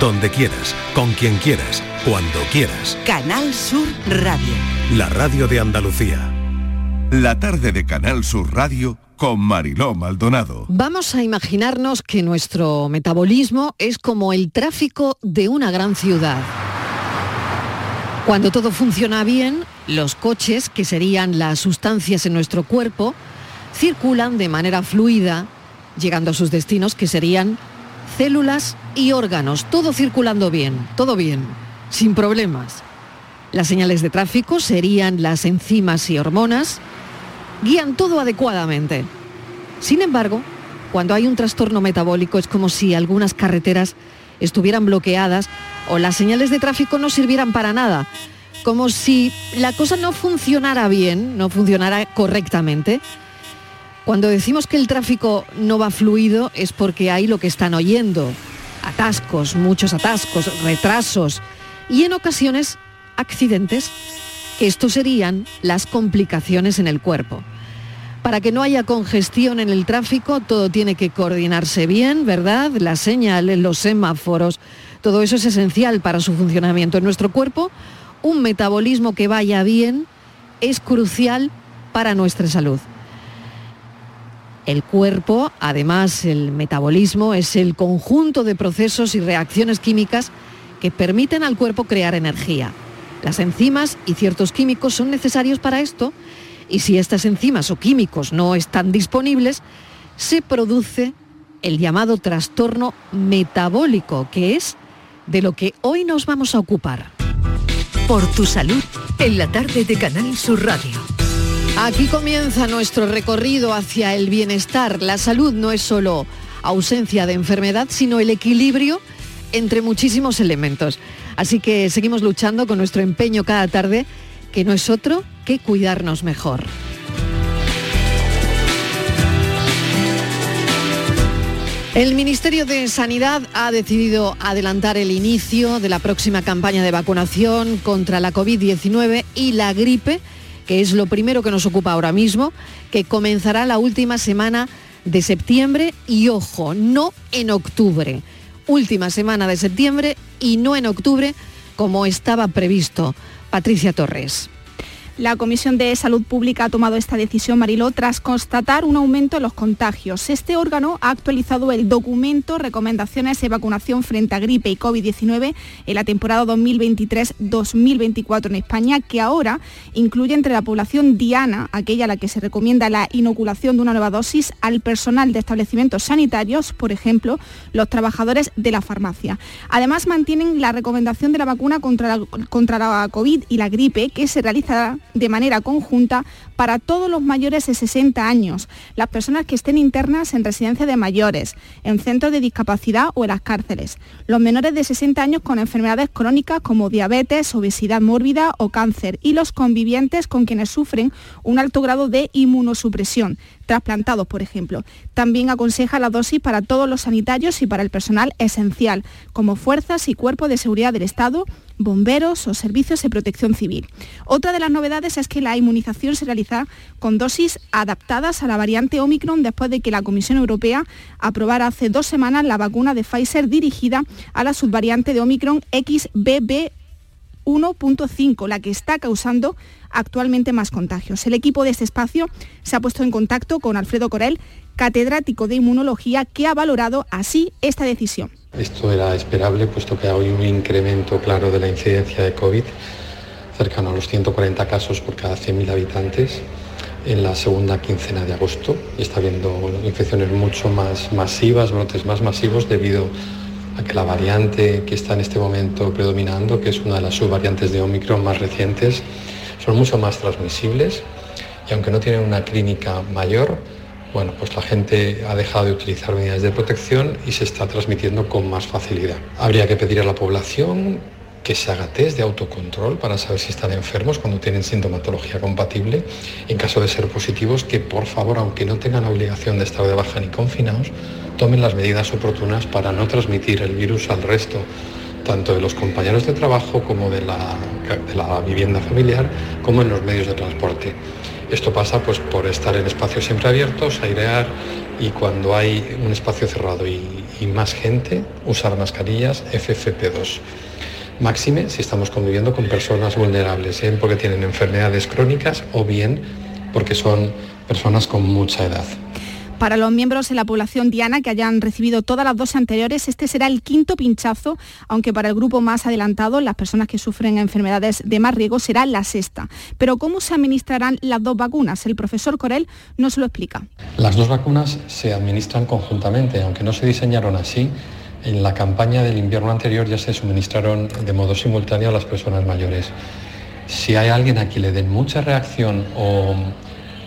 donde quieras, con quien quieras, cuando quieras. Canal Sur Radio. La radio de Andalucía. La tarde de Canal Sur Radio con Mariló Maldonado. Vamos a imaginarnos que nuestro metabolismo es como el tráfico de una gran ciudad. Cuando todo funciona bien, los coches, que serían las sustancias en nuestro cuerpo, circulan de manera fluida, llegando a sus destinos, que serían células y órganos, todo circulando bien, todo bien, sin problemas. Las señales de tráfico serían las enzimas y hormonas, guían todo adecuadamente. Sin embargo, cuando hay un trastorno metabólico es como si algunas carreteras estuvieran bloqueadas o las señales de tráfico no sirvieran para nada, como si la cosa no funcionara bien, no funcionara correctamente. Cuando decimos que el tráfico no va fluido es porque hay lo que están oyendo, atascos, muchos atascos, retrasos y en ocasiones accidentes, que estos serían las complicaciones en el cuerpo. Para que no haya congestión en el tráfico, todo tiene que coordinarse bien, ¿verdad? Las señales, los semáforos, todo eso es esencial para su funcionamiento en nuestro cuerpo. Un metabolismo que vaya bien es crucial para nuestra salud. El cuerpo, además el metabolismo, es el conjunto de procesos y reacciones químicas que permiten al cuerpo crear energía. Las enzimas y ciertos químicos son necesarios para esto y si estas enzimas o químicos no están disponibles, se produce el llamado trastorno metabólico, que es de lo que hoy nos vamos a ocupar. Por tu salud, en la tarde de Canal Sur Radio. Aquí comienza nuestro recorrido hacia el bienestar. La salud no es solo ausencia de enfermedad, sino el equilibrio entre muchísimos elementos. Así que seguimos luchando con nuestro empeño cada tarde, que no es otro que cuidarnos mejor. El Ministerio de Sanidad ha decidido adelantar el inicio de la próxima campaña de vacunación contra la COVID-19 y la gripe que es lo primero que nos ocupa ahora mismo, que comenzará la última semana de septiembre y ojo, no en octubre. Última semana de septiembre y no en octubre como estaba previsto. Patricia Torres. La Comisión de Salud Pública ha tomado esta decisión, Mariló, tras constatar un aumento en los contagios. Este órgano ha actualizado el documento Recomendaciones de vacunación frente a gripe y COVID-19 en la temporada 2023-2024 en España, que ahora incluye entre la población diana, aquella a la que se recomienda la inoculación de una nueva dosis, al personal de establecimientos sanitarios, por ejemplo, los trabajadores de la farmacia. Además, mantienen la recomendación de la vacuna contra la, contra la COVID y la gripe, que se realizará de manera conjunta para todos los mayores de 60 años, las personas que estén internas en residencia de mayores, en centros de discapacidad o en las cárceles, los menores de 60 años con enfermedades crónicas como diabetes, obesidad mórbida o cáncer y los convivientes con quienes sufren un alto grado de inmunosupresión, trasplantados, por ejemplo. También aconseja la dosis para todos los sanitarios y para el personal esencial, como fuerzas y cuerpos de seguridad del Estado, bomberos o servicios de protección civil. Otra de las novedades es que la inmunización se realiza con dosis adaptadas a la variante Omicron después de que la Comisión Europea aprobara hace dos semanas la vacuna de Pfizer dirigida a la subvariante de Omicron XBB 1.5, la que está causando actualmente más contagios. El equipo de este espacio se ha puesto en contacto con Alfredo Corel, catedrático de inmunología, que ha valorado así esta decisión. Esto era esperable, puesto que hay un incremento claro de la incidencia de COVID, cercano a los 140 casos por cada 100.000 habitantes en la segunda quincena de agosto. Está habiendo infecciones mucho más masivas, brotes más masivos debido a que la variante que está en este momento predominando, que es una de las subvariantes de Omicron más recientes, son mucho más transmisibles y aunque no tienen una clínica mayor, bueno, pues la gente ha dejado de utilizar medidas de protección y se está transmitiendo con más facilidad. Habría que pedir a la población que se haga test de autocontrol para saber si están enfermos cuando tienen sintomatología compatible. En caso de ser positivos, que por favor, aunque no tengan obligación de estar de baja ni confinados, tomen las medidas oportunas para no transmitir el virus al resto, tanto de los compañeros de trabajo como de la, la vivienda familiar, como en los medios de transporte. Esto pasa pues, por estar en espacios siempre abiertos, airear y cuando hay un espacio cerrado y más gente usar mascarillas FFP2. Máxime si estamos conviviendo con personas vulnerables, bien porque tienen enfermedades crónicas o bien porque son personas con mucha edad. Para los miembros de la población diana que hayan recibido todas las dosis anteriores, este será el quinto pinchazo, aunque para el grupo más adelantado, las personas que sufren enfermedades de más riesgo, será la sexta. Pero ¿cómo se administrarán las dos vacunas? El profesor Corel nos lo explica. Las dos vacunas se administran conjuntamente, aunque no se diseñaron así. En la campaña del invierno anterior ya se suministraron de modo simultáneo a las personas mayores. Si hay alguien a quien le den mucha reacción o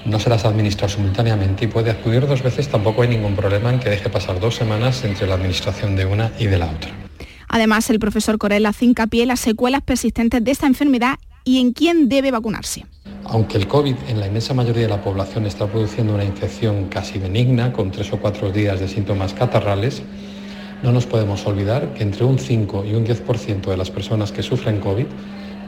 no se las administra simultáneamente y puede acudir dos veces, tampoco hay ningún problema en que deje pasar dos semanas entre la administración de una y de la otra. Además, el profesor Corel hace hincapié en las secuelas persistentes de esta enfermedad y en quién debe vacunarse. Aunque el COVID en la inmensa mayoría de la población está produciendo una infección casi benigna, con tres o cuatro días de síntomas catarrales, no nos podemos olvidar que entre un 5 y un 10% de las personas que sufren COVID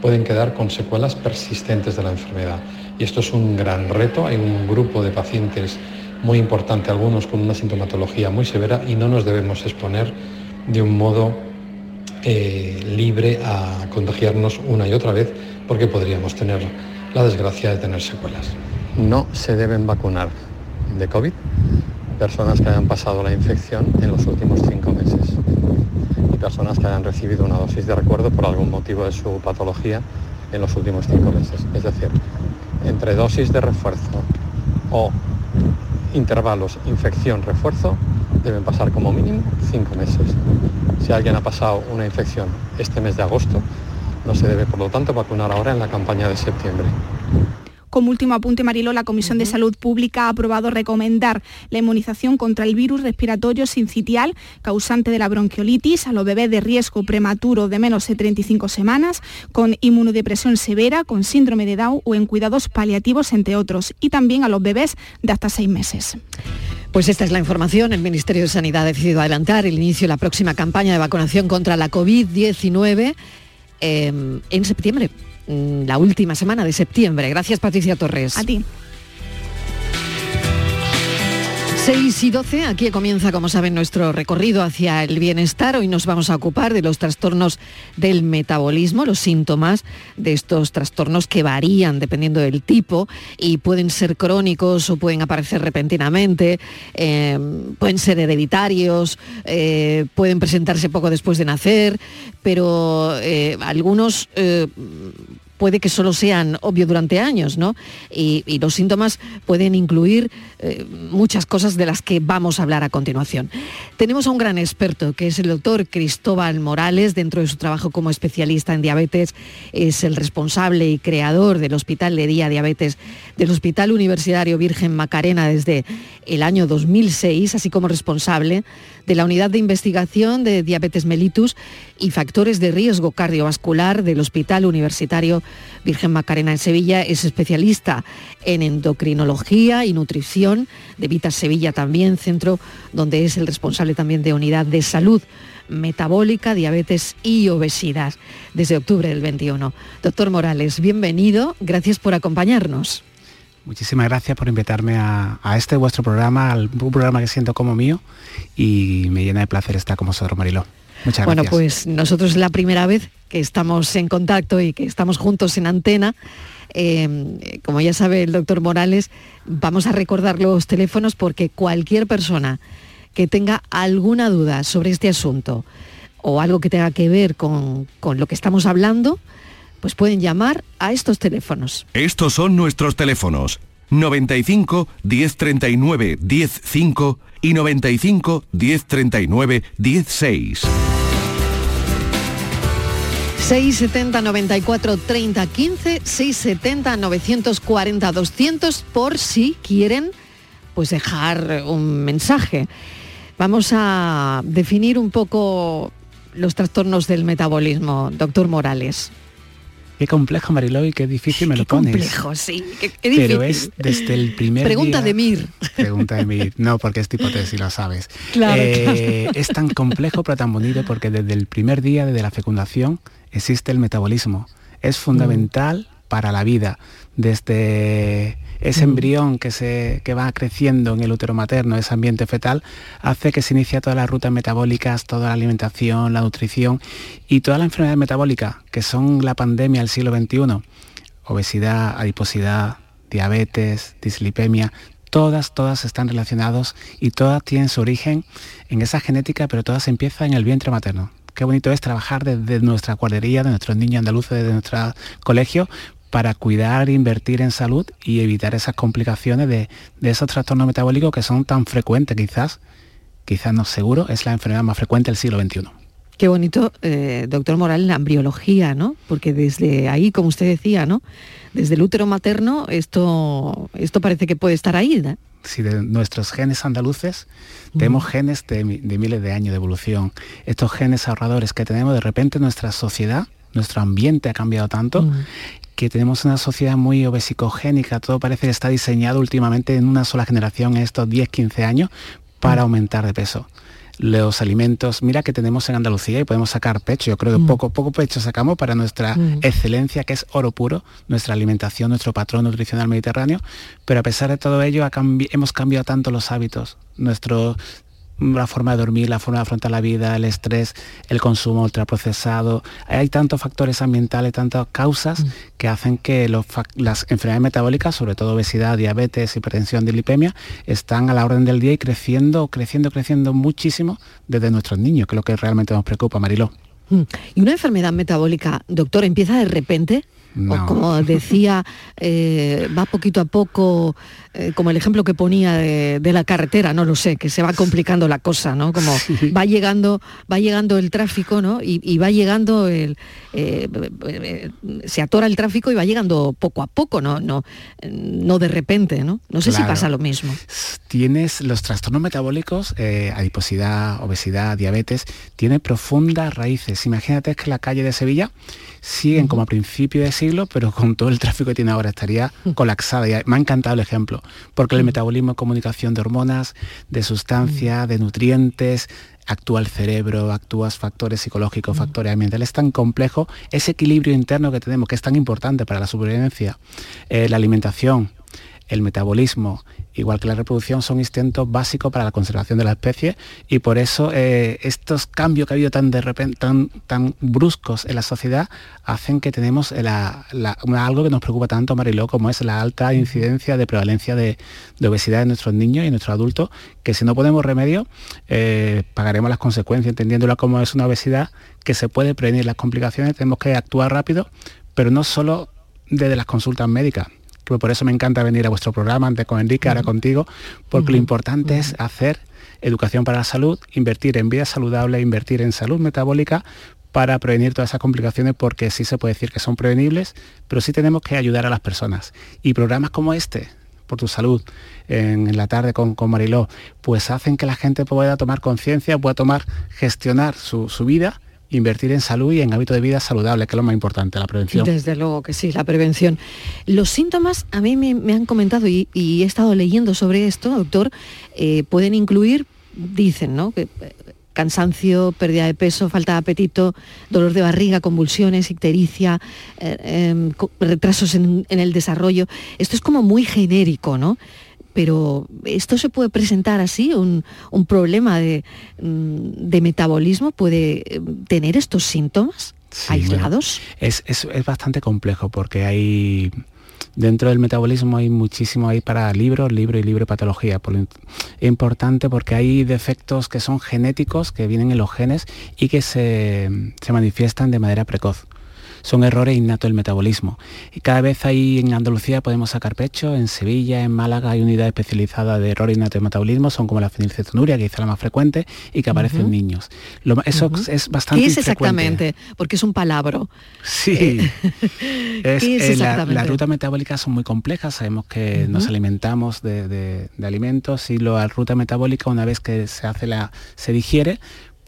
pueden quedar con secuelas persistentes de la enfermedad. Y esto es un gran reto. Hay un grupo de pacientes muy importante, algunos con una sintomatología muy severa y no nos debemos exponer de un modo eh, libre a contagiarnos una y otra vez porque podríamos tener la desgracia de tener secuelas. No se deben vacunar de COVID personas que hayan pasado la infección en los últimos cinco meses y personas que hayan recibido una dosis de recuerdo por algún motivo de su patología en los últimos cinco meses. Es decir, entre dosis de refuerzo o intervalos infección-refuerzo deben pasar como mínimo cinco meses. Si alguien ha pasado una infección este mes de agosto, no se debe por lo tanto vacunar ahora en la campaña de septiembre. Como último apunte, Marilo, la Comisión de Salud Pública ha aprobado recomendar la inmunización contra el virus respiratorio sincitial causante de la bronquiolitis a los bebés de riesgo prematuro de menos de 35 semanas, con inmunodepresión severa, con síndrome de Down o en cuidados paliativos, entre otros, y también a los bebés de hasta seis meses. Pues esta es la información. El Ministerio de Sanidad ha decidido adelantar el inicio de la próxima campaña de vacunación contra la COVID-19 eh, en septiembre. Mm, la última semana de septiembre. Gracias Patricia Torres. A ti. 6 y 12, aquí comienza, como saben, nuestro recorrido hacia el bienestar. Hoy nos vamos a ocupar de los trastornos del metabolismo, los síntomas de estos trastornos que varían dependiendo del tipo y pueden ser crónicos o pueden aparecer repentinamente, eh, pueden ser hereditarios, eh, pueden presentarse poco después de nacer, pero eh, algunos puede que solo sean obvio durante años, ¿no? Y, los síntomas pueden incluir eh, muchas cosas de las que vamos a hablar a continuación. Tenemos a un gran experto, que es el doctor Cristóbal Morales, dentro de su trabajo como especialista en diabetes, es el responsable y creador del Hospital de Día Diabetes del Hospital Universitario Virgen Macarena desde el año 2006, así como responsable de la Unidad de Investigación de Diabetes Mellitus y Factores de Riesgo Cardiovascular del Hospital Universitario Virgen Macarena en Sevilla. Es especialista en endocrinología y nutrición de Vitas Sevilla también, centro donde es el responsable también de Unidad de Salud metabólica, diabetes y obesidad desde octubre del 21. Doctor Morales, bienvenido, gracias por acompañarnos. Muchísimas gracias por invitarme a, este vuestro programa, al un programa que siento como mío y me llena de placer estar con vosotros, Mariló. Muchas gracias. Bueno, pues nosotros es la primera vez que estamos en contacto y que estamos juntos en antena. Eh, como ya sabe el doctor Morales, vamos a recordar los teléfonos porque cualquier persona que tenga alguna duda sobre este asunto o algo que tenga que ver con, con lo que estamos hablando, pues pueden llamar a estos teléfonos. Estos son nuestros teléfonos. 95 1039 105 y 95 1039 16. 670 94 30 15 670 940 200 por si quieren pues dejar un mensaje. Vamos a definir un poco los trastornos del metabolismo, doctor Morales. Qué complejo, Mariló, y qué difícil me lo pones. complejo, sí. Qué, difícil. Pero es desde el primer Pregunta de Mir. Pregunta de Mir. No, porque es hipótesis, lo sabes. Eh, es tan complejo, pero tan bonito, porque desde el primer día, desde la fecundación, existe el metabolismo. Es fundamental para la vida, desde ese embrión que, se, que va creciendo en el útero materno, ese ambiente fetal, hace que se inicie todas las rutas metabólicas, toda la alimentación, la nutrición y todas las enfermedades metabólicas que son la pandemia del siglo XXI, obesidad, adiposidad, diabetes, dislipemia, todas, todas están relacionadas y todas tienen su origen en esa genética, pero todas empiezan en el vientre materno. Qué bonito es trabajar desde nuestra guardería, de nuestros niños andaluces, de nuestro colegio, para cuidar, invertir en salud y evitar esas complicaciones de, esos trastornos metabólicos que son tan frecuentes quizás, quizás no seguro, es la enfermedad más frecuente del siglo XXI. Qué bonito, eh, doctor Moral, la embriología, ¿no? Porque desde ahí, como usted decía, ¿no? Desde el útero materno, esto, esto parece que puede estar ahí, ¿no? Si de nuestros genes andaluces tenemos genes de, miles de años de evolución. Estos genes ahorradores que tenemos, de repente nuestra sociedad, nuestro ambiente ha cambiado tanto que tenemos una sociedad muy obesicogénica, todo parece que está diseñado últimamente en una sola generación en estos 10, 15 años para mm. aumentar de peso. Los alimentos, mira que tenemos en Andalucía y podemos sacar pecho, yo creo que mm. poco, poco pecho sacamos para nuestra mm. excelencia, que es oro puro, nuestra alimentación, nuestro patrón nutricional mediterráneo, pero a pesar de todo ello hemos cambiado tanto los hábitos, nuestro la forma de dormir, la forma de afrontar la vida, el estrés, el consumo ultraprocesado. Hay tantos factores ambientales, tantas causas mm. que hacen que las enfermedades metabólicas, sobre todo obesidad, diabetes, hipertensión, dilipemia, están a la orden del día y creciendo, creciendo, creciendo muchísimo desde nuestros niños, que es lo que realmente nos preocupa, Mariló. Mm. ¿Y una enfermedad metabólica, doctor, empieza de repente? O como decía, eh, va poquito a poco, eh, como el ejemplo que ponía de, la carretera, no lo sé, que se va complicando la cosa, ¿no? Como va llegando, va llegando el tráfico, ¿no? Y, va llegando el. Eh, se atora el tráfico y va llegando poco a poco, no, no, no de repente, ¿no? No sé si pasa lo mismo. Tienes los trastornos metabólicos, adiposidad, obesidad, diabetes, tiene profundas raíces. Imagínate que la calle de Sevilla siguen como a principio de siglo, pero con todo el tráfico que tiene ahora estaría colapsada. Y me ha encantado el ejemplo, porque el metabolismo es comunicación de hormonas, de sustancias, de nutrientes, actúa el cerebro, actúas factores psicológicos, factores ambientales, es tan complejo, ese equilibrio interno que tenemos, que es tan importante para la supervivencia, eh, la alimentación, el metabolismo, igual que la reproducción, son instintos básicos para la conservación de la especie y por eso eh, estos cambios que ha habido tan de repente, tan, tan bruscos en la sociedad, hacen que tenemos algo que nos preocupa tanto, Mariló, como es la alta incidencia de prevalencia de, obesidad en nuestros niños y en nuestros adultos, que si no ponemos remedio, eh, pagaremos las consecuencias, entendiéndola como es una obesidad que se puede prevenir las complicaciones, tenemos que actuar rápido, pero no solo desde las consultas médicas, por eso me encanta venir a vuestro programa, antes con Enrique, ahora contigo, porque lo importante es hacer educación para la salud, invertir en vida saludable, invertir en salud metabólica para prevenir todas esas complicaciones porque sí se puede decir que son prevenibles, pero sí tenemos que ayudar a las personas. Y programas como este, por tu salud, en, la tarde con, con, Mariló, pues hacen que la gente pueda tomar conciencia, pueda tomar, gestionar su, su vida invertir en salud y en hábito de vida saludable, que es lo más importante, la prevención. Desde luego que sí, la prevención. Los síntomas, a mí me, han comentado y, he estado leyendo sobre esto, doctor, eh, pueden incluir, dicen, ¿no? Que, eh, cansancio, pérdida de peso, falta de apetito, dolor de barriga, convulsiones, ictericia, eh, em, retrasos en, en, el desarrollo. Esto es como muy genérico, ¿no? Pero esto se puede presentar así, un, problema mm, de, metabolismo puede eh, tener estos síntomas aislados. es, bastante complejo porque hay dentro del metabolismo hay muchísimo ahí para libros, libro y libro patología. es importante porque hay defectos que son genéticos, que vienen en los genes y que se manifiestan de manera precoz son errores innatos del metabolismo. Y cada vez ahí en Andalucía podemos sacar pecho, en Sevilla, en Málaga hay unidades especializadas de errores innatos del metabolismo, son como la fenilcetonuria, que es la más frecuente y que aparece en niños. eso es bastante ¿Qué es exactamente? Porque es un palabra. Sí. es, eh, las rutas metabólicas son muy complejas, sabemos que nos alimentamos de, alimentos y la ruta metabólica una vez que se hace la se digiere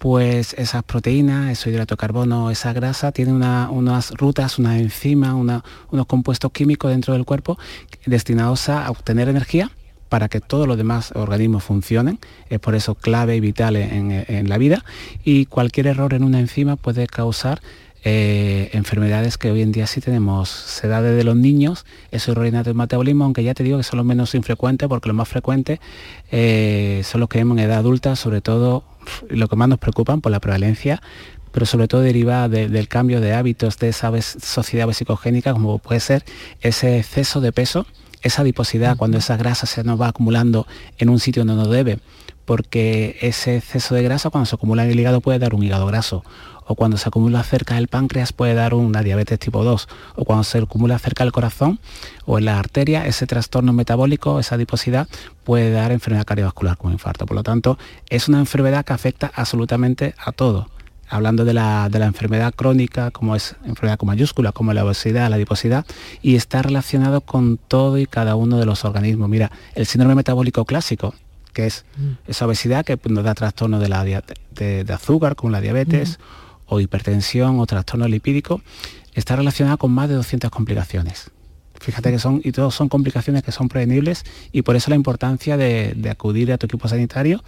pues esas proteínas, ese hidrato de carbono, esa grasa, tienen unas rutas, una enzima, unos compuestos químicos dentro del cuerpo destinados a obtener energía para que todos los demás organismos funcionen. Es por eso clave y vital en, la vida. Y cualquier error en una enzima puede causar eh, enfermedades que hoy en día sí tenemos. Se da desde los niños, eso error de metabolismo, aunque ya te digo que son los menos infrecuentes, porque los más frecuentes eh, son los que vemos en edad adulta, sobre todo lo que más nos preocupan por la prevalencia, pero sobre todo derivada del cambio de hábitos de esa sociedad vesicogénica, como puede ser ese exceso de peso, esa adiposidad, cuando esa grasa se nos va acumulando en un sitio donde no debe, porque ese exceso de grasa cuando se acumula en el hígado puede dar un hígado graso, o cuando se acumula cerca del páncreas puede dar una diabetes tipo 2, o cuando se acumula cerca del corazón o en la arteria, ese trastorno metabólico, esa adiposidad, puede dar enfermedad cardiovascular como infarto. Por lo tanto, es una enfermedad que afecta absolutamente a todo hablando de la, enfermedad crónica, como es enfermedad con mayúscula, como la obesidad, la adiposidad, y está relacionado con todo y cada uno de los organismos. Mira, el síndrome metabólico clásico, que es mm. esa obesidad que nos da trastorno de, la, de, azúcar, como la diabetes, mm. O hipertensión o trastorno lipídico, está relacionado con más de 200 complicaciones. Fíjate que son, y todos son complicaciones que son prevenibles y por eso la importancia de acudir a tu equipo sanitario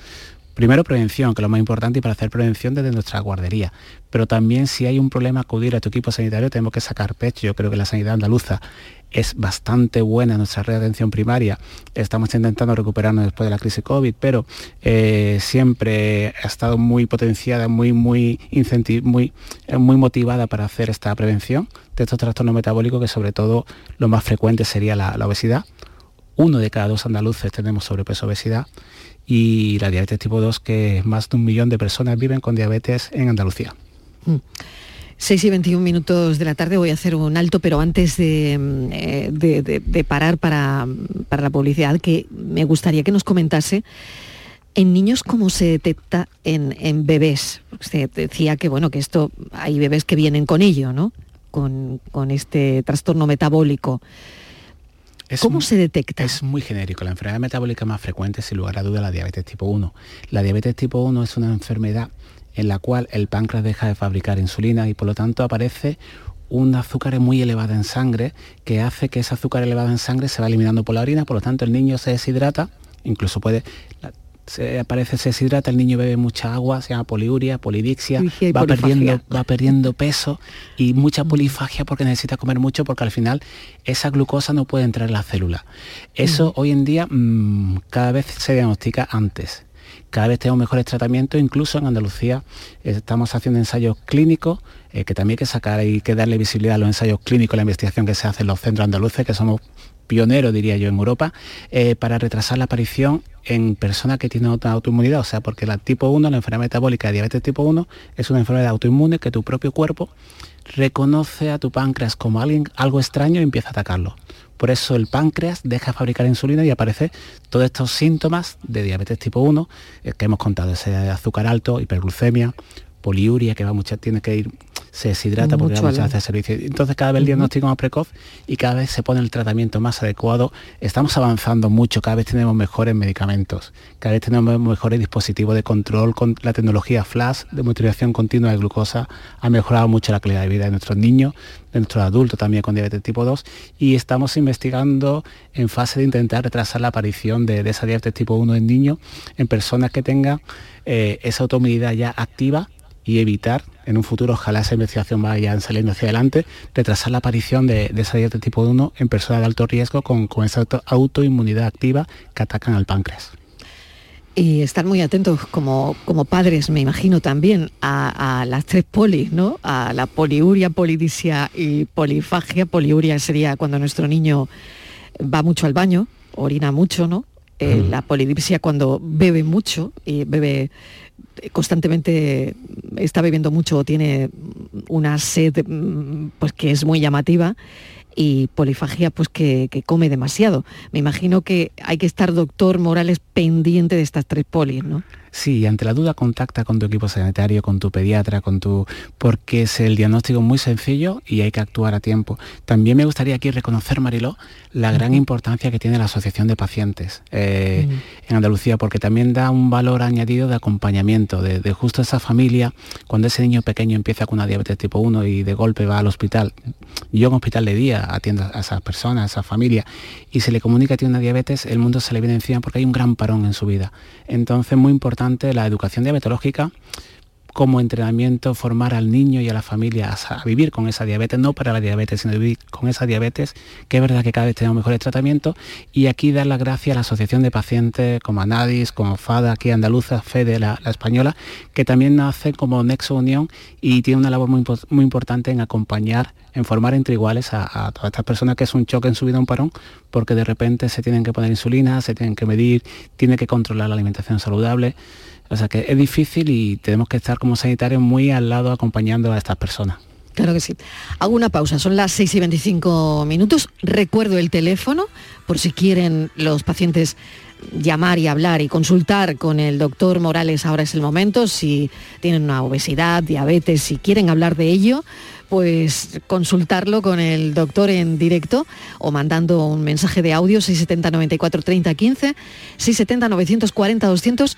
Primero prevención, que es lo más importante y para hacer prevención desde nuestra guardería. Pero también si hay un problema acudir a tu equipo sanitario tenemos que sacar pecho. Yo creo que la sanidad andaluza es bastante buena nuestra red de atención primaria. Estamos intentando recuperarnos después de la crisis COVID, pero eh, siempre ha estado muy potenciada, muy, muy, muy, eh, muy motivada para hacer esta prevención de estos trastornos metabólicos, que sobre todo lo más frecuente sería la, la obesidad. Uno de cada dos andaluces tenemos sobrepeso obesidad y la diabetes tipo 2, que más de un millón de personas viven con diabetes en Andalucía. 6 mm. y 21 minutos de la tarde voy a hacer un alto, pero antes de, mm, eh, parar para, la publicidad, que me gustaría que nos comentase en niños cómo se detecta en, bebés. Usted decía que bueno, que esto hay bebés que vienen con ello, ¿no? Con, con este trastorno metabólico. ¿Cómo se detecta? Es muy genérico. La enfermedad metabólica más frecuente, sin lugar a duda, la diabetes tipo 1. La diabetes tipo 1 es una enfermedad en la cual el páncreas deja de fabricar insulina y por lo tanto aparece un azúcar muy elevada en sangre que hace que ese azúcar elevado en sangre se va eliminando por la orina, por lo tanto el niño se deshidrata, incluso puede se aparece, se deshidrata, el niño bebe mucha agua, se llama poliuria, polidixia, va perdiendo, va perdiendo peso y mucha polifagia porque necesita comer mucho porque al final esa glucosa no puede entrar en la célula. Eso mm. hoy en día mm, cada vez se diagnostica antes. Cada vez tenemos mejores tratamientos, incluso en Andalucía estamos haciendo ensayos clínicos, eh, que también hay que sacar y que darle visibilidad a los ensayos clínicos, la investigación que se hace en los centros andaluces, que somos pionero, diría yo, en Europa, eh, para retrasar la aparición en personas que tienen otra autoinmunidad, o sea, porque la tipo 1, la enfermedad metabólica de diabetes tipo 1, es una enfermedad autoinmune que tu propio cuerpo reconoce a tu páncreas como alguien, algo extraño y empieza a atacarlo. Por eso el páncreas deja de fabricar insulina y aparece todos estos síntomas de diabetes tipo 1 eh, que hemos contado, ese azúcar alto, hiperglucemia, poliuria, que va mucha, tiene que ir se deshidrata porque muchas veces servicio. Entonces cada vez el diagnóstico más precoz y cada vez se pone el tratamiento más adecuado. Estamos avanzando mucho, cada vez tenemos mejores medicamentos, cada vez tenemos mejores dispositivos de control con la tecnología flash de monitorización continua de glucosa ha mejorado mucho la calidad de vida de nuestros niños, de nuestros adultos también con diabetes tipo 2 y estamos investigando en fase de intentar retrasar la aparición de, esa diabetes tipo 1 en niños en personas que tengan eh, esa autoinmunidad ya activa y evitar en un futuro, ojalá esa investigación vaya saliendo hacia adelante, retrasar la aparición de, esa dieta tipo 1 en personas de alto riesgo con, esa autoinmunidad activa que atacan al páncreas. Y estar muy atentos como, como padres, me imagino también, a, las tres polis, ¿no? A la poliuria, polidisia y polifagia. Poliuria sería cuando nuestro niño va mucho al baño, orina mucho, ¿no? Eh, la polidipsia cuando bebe mucho y bebe constantemente está bebiendo mucho tiene una sed mm, pues que es muy llamativa y polifagia pues que, que, come demasiado. Me imagino que hay que estar, doctor Morales, pendiente de estas tres polis, ¿no? Sí, ante la duda contacta con tu equipo sanitario, con tu pediatra, con tu porque es el diagnóstico muy sencillo y hay que actuar a tiempo. También me gustaría aquí reconocer, Mariló, la gran importancia que tiene la Asociación de Pacientes eh, en Andalucía, porque también da un valor añadido de acompañamiento, de, justo esa familia, cuando ese niño pequeño empieza con una diabetes tipo 1 y de golpe va al hospital. Yo en hospital de día atiendo a esas personas, a esa familia, y se le comunica que tiene una diabetes, el mundo se le viene encima porque hay un gran parón en su vida. Entonces, muy importante la educación diabetológica como entrenamiento formar al niño y a la familia a, vivir con esa diabetes, no para la diabetes, sino vivir con esa diabetes, que es verdad que cada vez tenemos mejores tratamientos. Y aquí dar las gracias a la Asociación de Pacientes como ANADIS, como FADA, aquí andaluza, FEDE, la, española, que también nace como Nexo Unión y tiene una labor muy, muy importante en acompañar, en formar entre iguales a, todas estas personas que es un choque en su vida, un parón, porque de repente se tienen que poner insulina, se tienen que medir, tiene que controlar la alimentación saludable. O sea que es difícil y tenemos que estar como sanitarios muy al lado acompañando a estas personas. Claro que sí. Hago una pausa, son las 6 y 25 minutos. Recuerdo el teléfono por si quieren los pacientes llamar y hablar y consultar con el doctor Morales, ahora es el momento, si tienen una obesidad, diabetes, si quieren hablar de ello, pues consultarlo con el doctor en directo o mandando un mensaje de audio 670 94 30 15, 670 940 200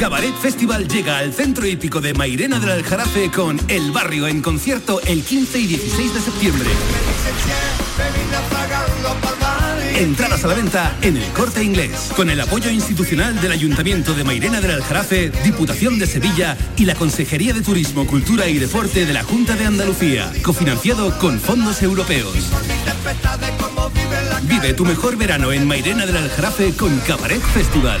Cabaret Festival llega al centro hípico de Mairena del Aljarafe con El Barrio en concierto el 15 y 16 de septiembre. Entradas a la venta en el corte inglés, con el apoyo institucional del Ayuntamiento de Mairena del Aljarafe, Diputación de Sevilla y la Consejería de Turismo, Cultura y Deporte de la Junta de Andalucía, cofinanciado con fondos europeos. Vive tu mejor verano en Mairena del Aljarafe con Cabaret Festival.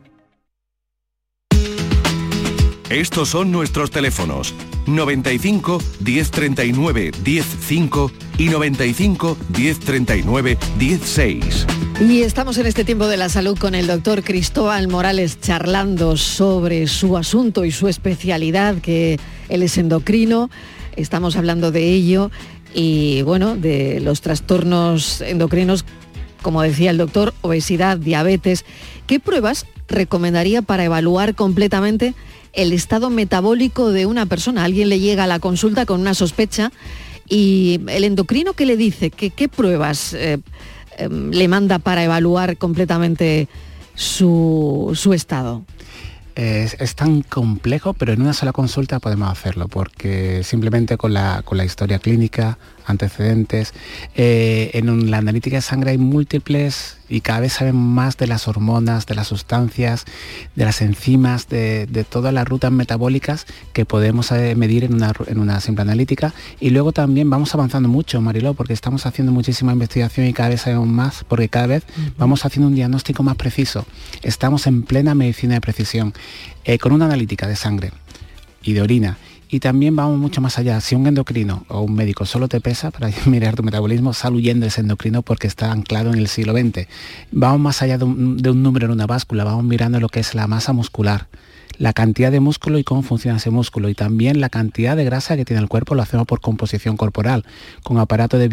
Estos son nuestros teléfonos 95 1039 105 y 95 1039 16. Y estamos en este tiempo de la salud con el doctor Cristóbal Morales charlando sobre su asunto y su especialidad, que él es endocrino. Estamos hablando de ello y bueno, de los trastornos endocrinos, como decía el doctor, obesidad, diabetes. ¿Qué pruebas recomendaría para evaluar completamente el estado metabólico de una persona. Alguien le llega a la consulta con una sospecha y el endocrino que le dice, ¿qué, pruebas eh, em, le manda para evaluar completamente su, estado? Es, tan complejo, pero en una sola consulta podemos hacerlo, porque simplemente con la, con la historia clínica, antecedentes, eh, en la analítica de sangre hay múltiples y cada vez saben más de las hormonas, de las sustancias, de las enzimas, de, todas las rutas metabólicas que podemos eh, medir en una, en una simple analítica. Y luego también vamos avanzando mucho, Mariló, porque estamos haciendo muchísima investigación y cada vez sabemos más, porque cada vez vamos haciendo un diagnóstico más preciso. Estamos en plena medicina de precisión, eh, con una analítica de sangre y de orina y también vamos mucho más allá. Si un endocrino o un médico solo te pesa para mirar tu metabolismo, sal huyendo ese endocrino porque está anclado en el siglo XX. Vamos más allá de un, número en una báscula, vamos mirando lo que es la masa muscular, la cantidad de músculo y cómo funciona ese músculo y también la cantidad de grasa que tiene el cuerpo lo hacemos por composición corporal. Con aparato de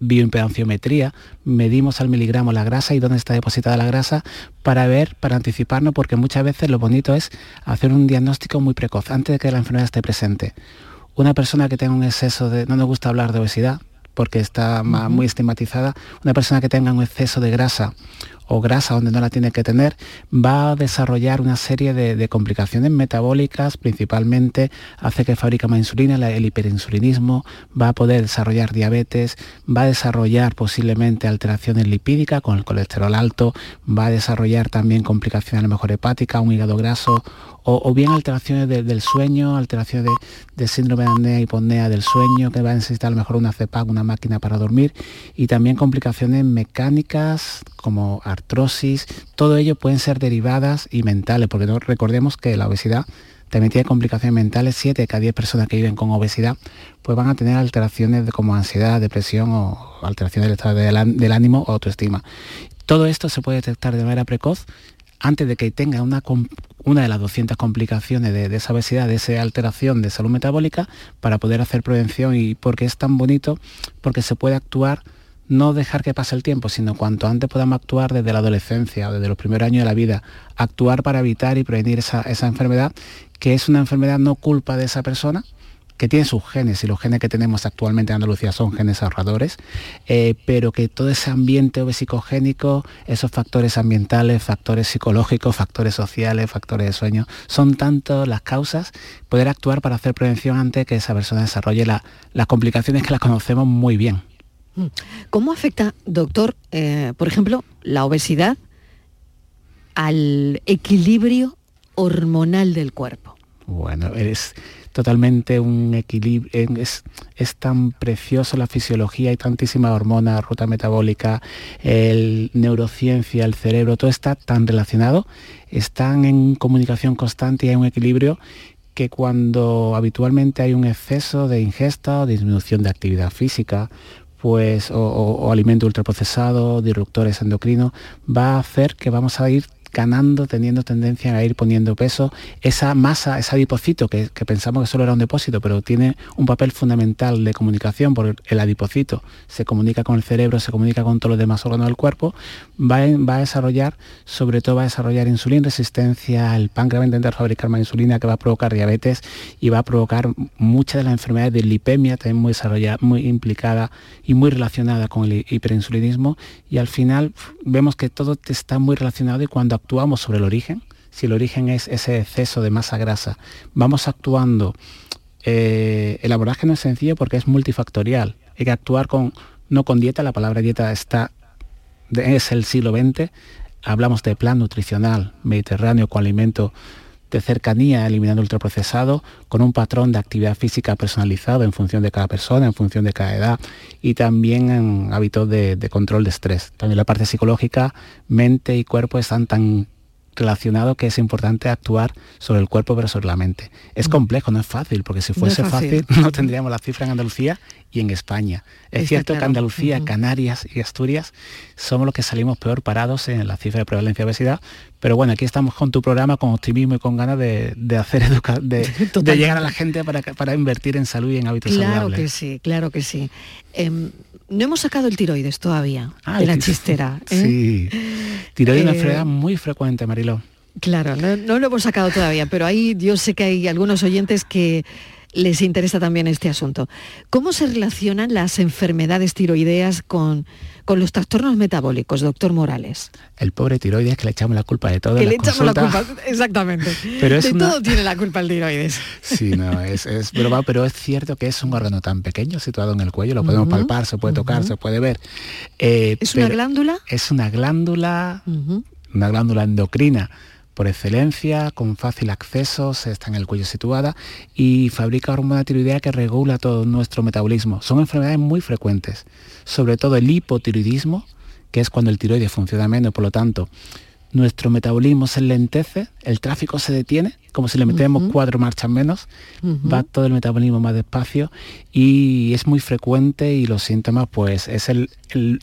bioimpedanciometría medimos al miligramo la grasa y dónde está depositada la grasa para ver, para anticiparnos, porque muchas veces lo bonito es hacer un diagnóstico muy precoz, antes de que la enfermedad esté presente. Una persona que tenga un exceso de, no nos gusta hablar de obesidad, porque está muy estigmatizada, una persona que tenga un exceso de grasa o grasa donde no la tiene que tener, va a desarrollar una serie de, complicaciones metabólicas, principalmente hace que fabrica más insulina, el hiperinsulinismo, va a poder desarrollar diabetes, va a desarrollar posiblemente alteraciones lipídicas con el colesterol alto, va a desarrollar también complicaciones a lo mejor hepáticas, un hígado graso o, bien alteraciones del sueño, alteraciones de, síndrome de apnea y hipopnea del sueño, que va a necesitar a lo mejor una CEPAC, una máquina para dormir, y también complicaciones mecánicas como artrosis, todo ello pueden ser derivadas y mentales, porque recordemos que la obesidad también tiene complicaciones mentales, 7 de cada 10 personas que viven con obesidad pues van a tener alteraciones como ansiedad, depresión o alteraciones del estado del ánimo o autoestima. Todo esto se puede detectar de manera precoz antes de que tenga una, una de las 200 complicaciones de, esa obesidad, de esa alteración de salud metabólica, para poder hacer prevención y porque es tan bonito, porque se puede actuar, no dejar que pase el tiempo, sino cuanto antes podamos actuar desde la adolescencia o desde los primeros años de la vida, actuar para evitar y prevenir esa, enfermedad, que es una enfermedad no culpa de esa persona, que tiene sus genes y los genes que tenemos actualmente en Andalucía son genes ahorradores, eh, pero que todo ese ambiente obesicogénico, esos factores ambientales, factores psicológicos, factores sociales, factores de sueño, son tanto las causas, poder actuar para hacer prevención antes que esa persona desarrolle las complicaciones que las conocemos muy bien. ¿Cómo afecta, doctor, eh, por ejemplo, la obesidad al equilibrio hormonal del cuerpo? Bueno, es totalmente un equilibrio, es, tan precioso la fisiología, hay tantísimas hormonas, ruta metabólica, el neurociencia, el cerebro, todo está tan relacionado, están en comunicación constante y hay un equilibrio que cuando habitualmente hay un exceso de ingesta o disminución de actividad física, pues, o, o alimento ultraprocesado, disruptores endocrinos, va a hacer que vamos a ir ganando, teniendo tendencia a ir poniendo peso. Esa masa, ese adipocito, que, pensamos que solo era un depósito, pero tiene un papel fundamental de comunicación, porque el adipocito se comunica con el cerebro, se comunica con todos los demás órganos del cuerpo, va, a desarrollar, sobre todo va a desarrollar insulina resistencia, el páncreas va a intentar fabricar más insulina que va a provocar diabetes y va a provocar muchas de las enfermedades de lipemia, también muy desarrollada, muy implicada y muy relacionada con el hiperinsulinismo y al final vemos que todo está muy relacionado y cuando actuamos sobre el origen, si el origen es ese exceso de masa grasa, vamos actuando, eh, el abordaje no es sencillo porque es multifactorial. Hay que actuar con, no con dieta, la palabra dieta está, es el siglo XX, hablamos de plan nutricional mediterráneo con alimento de cercanía, eliminando ultraprocesado, con un patrón de actividad física personalizado en función de cada persona, en función de cada edad y también en hábitos de, de control de estrés. También la parte psicológica, mente y cuerpo están tan relacionado que es importante actuar sobre el cuerpo pero sobre la mente. Es mm. complejo, no es fácil, porque si fuese fácil. no tendríamos la cifra en Andalucía y en España. Es cierto que Andalucía, Canarias y Asturias somos los que salimos peor parados en la cifra de prevalencia de obesidad, pero bueno, aquí estamos con tu programa con optimismo y con ganas de, hacer educar, de, llegar a la gente para, para invertir en salud y en hábitos saludables. Claro que sí, claro que sí. Em, no hemos sacado el tiroides todavía ah, de la chistera. ¿eh? Sí. Tiroides es una eh, enfermedad muy frecuente, Marilo. Claro, no, lo hemos sacado todavía, pero ahí yo sé que hay algunos oyentes que les interesa también este asunto. ¿Cómo se relacionan las enfermedades tiroideas con, con los trastornos metabólicos, doctor Morales? El pobre tiroides que le echamos la culpa de todo. Que le echamos la culpa, exactamente. Pero de todo tiene la culpa el tiroides. Sí, no, es, es pero es cierto que es un órgano tan pequeño situado en el cuello, lo podemos palpar, se puede tocar, se puede ver. Eh, ¿Es una glándula? Es una glándula, una glándula endocrina por excelencia, con fácil acceso, está en el cuello situada y fabrica hormona tiroidea que regula todo nuestro metabolismo. Son enfermedades muy frecuentes, sobre todo el hipotiroidismo, que es cuando el tiroides funciona menos, por lo tanto, nuestro metabolismo se lentece, el tráfico se detiene, como si le metemos cuatro marchas menos, va todo el metabolismo más despacio y es muy frecuente y los síntomas pues es el, el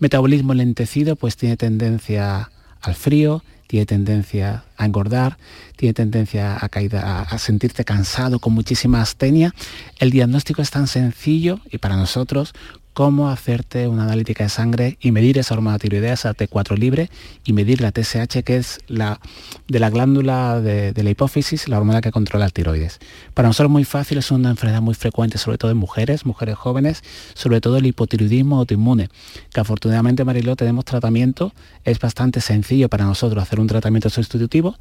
metabolismo lentecido pues tiene tendencia al frío, tiene tendencia a engordar, tiene tendencia a, caída, a, sentirte cansado con muchísima astenia. El diagnóstico es tan sencillo y para nosotros cómo hacerte una analítica de sangre y medir esa hormona tiroidea, esa T4 libre, y medir la TSH, que es la de la glándula de, la hipófisis, la hormona que controla el tiroides. Para nosotros es muy fácil, es una enfermedad muy frecuente, sobre todo en mujeres, mujeres jóvenes, sobre todo el hipotiroidismo autoinmune, que afortunadamente, Mariló, tenemos tratamiento, es bastante sencillo para nosotros hacer un tratamiento sustitutivo,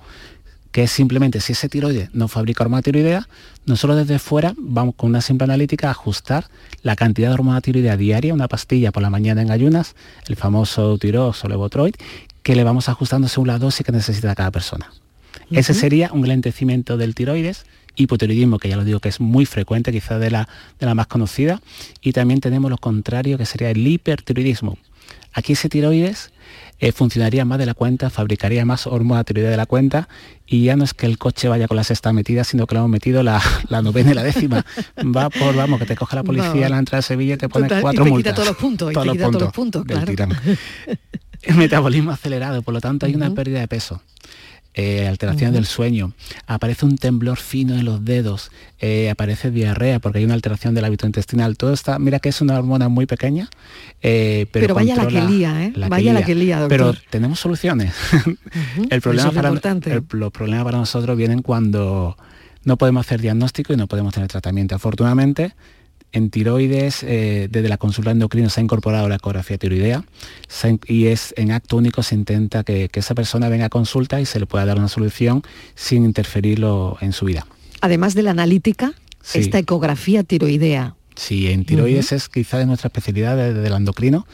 que es simplemente si ese tiroide no fabrica hormona tiroidea, nosotros desde fuera vamos con una simple analítica a ajustar la cantidad de hormona tiroidea diaria, una pastilla por la mañana en ayunas, el famoso tirox o levotroid, que le vamos ajustando según la dosis que necesita cada persona. Ese sería un lentecimiento del tiroides, hipotiroidismo, que ya lo digo que es muy frecuente, quizás de la, de la más conocida, y también tenemos lo contrario, que sería el hipertiroidismo. Aquí ese tiroides eh, funcionaría más de la cuenta, fabricaría más hormona tiroidea de la cuenta y ya no es que el coche vaya con la sexta metida, sino que le hemos metido la, novena y la décima. Va por, vamos, que te coge la policía a la entrada de Sevilla y te pone cuatro y te multas. Quita todos los puntos, todos, los puntos, todos los puntos, claro. El metabolismo acelerado, por lo tanto hay una pérdida de peso. Eh, alteración del sueño, aparece un temblor fino en los dedos, eh, aparece diarrea porque hay una alteración del hábito intestinal. Todo está, mira que es una hormona muy pequeña, eh, pero, vaya la que lía, ¿eh? vaya la que lía, doctor. Pero tenemos soluciones. el problema para, el, los problemas para nosotros vienen cuando no podemos hacer diagnóstico y no podemos tener tratamiento. Afortunadamente, en tiroides, eh, desde la consulta endocrina se ha incorporado la ecografía tiroidea y es en acto único se intenta que, esa persona venga a consulta y se le pueda dar una solución sin interferirlo en su vida. Además de la analítica, esta ecografía tiroidea. Sí, en tiroides es quizá de nuestra especialidad desde el endocrino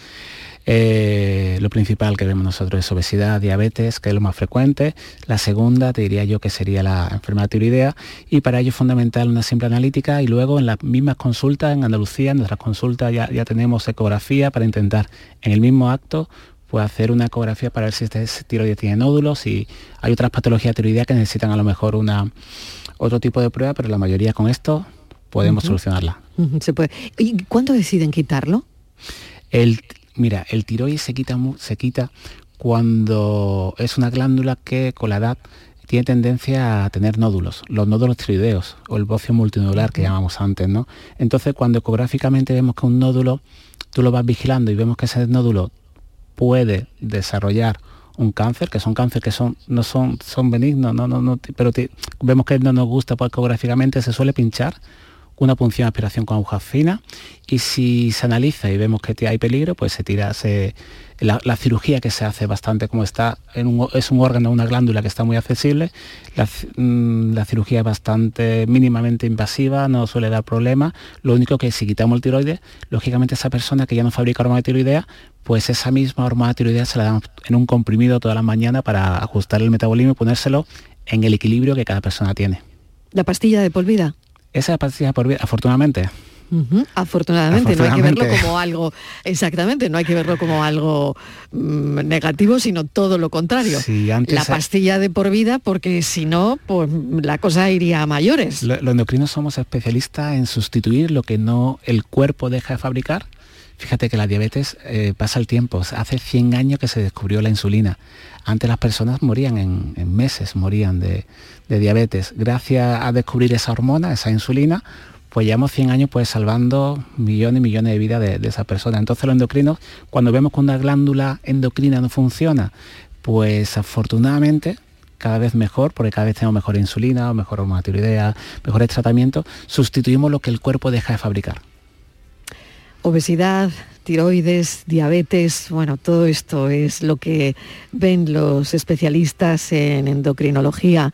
eh, lo principal que vemos nosotros es obesidad, diabetes, que es lo más frecuente. La segunda, te diría yo que sería la enfermedad tiroidea. Y para ello es fundamental una simple analítica y luego en las mismas consultas, en Andalucía, en nuestras consultas ya, ya tenemos ecografía para intentar en el mismo acto pues hacer una ecografía para ver si este tiroides tiene nódulos y hay otras patologías tiroideas que necesitan a lo mejor una otro tipo de prueba, pero la mayoría con esto podemos solucionarla. Se puede. ¿Y cuándo deciden quitarlo? El, Mira, el tiroides se quita, se quita cuando es una glándula que con la edad tiene tendencia a tener nódulos, los nódulos tiroideos o el bocio multinodular que llamamos antes, ¿no? Entonces cuando ecográficamente vemos que un nódulo, tú lo vas vigilando y vemos que ese nódulo puede desarrollar un cáncer, que son cánceres que son, no son, son benignos, no, no, no, pero vemos que no nos gusta, pues ecográficamente se suele pinchar una punción de aspiración con aguja fina y si se analiza y vemos que hay peligro, pues se tira la, cirugía que se hace bastante como está, en es un órgano, una glándula que está muy accesible, mm, la, cirugía es bastante mínimamente invasiva, no suele dar problemas, lo único que si quitamos el tiroides, lógicamente esa persona que ya no fabrica hormona tiroidea, pues esa misma hormona tiroidea se la damos en un comprimido toda la mañana para ajustar el metabolismo y ponérselo en el equilibrio que cada persona tiene. ¿La pastilla de por vida? Esa pastilla por vida, afortunadamente. afortunadamente, no hay que verlo como algo, exactamente, no hay que verlo como algo mm, negativo, sino todo lo contrario. la pastilla de por vida, porque si no, pues la cosa iría a mayores. Los endocrinos somos especialistas en sustituir lo que no el cuerpo deja de fabricar. Fíjate que la diabetes eh, pasa el tiempo. Hace 100 años que se descubrió la insulina. Antes las personas morían en meses, morían de, diabetes. Gracias a descubrir esa hormona, esa insulina, pues llevamos 100 años pues salvando millones y millones de vidas de, de esas personas. Entonces los endocrinos, cuando vemos que una glándula endocrina no funciona, pues afortunadamente cada vez mejor, porque cada vez tenemos mejor insulina, mejor hormona tiroidea, mejores tratamientos, sustituimos lo que el cuerpo deja de fabricar. Obesidad, tiroides, diabetes, bueno, todo esto es lo que ven los especialistas en endocrinología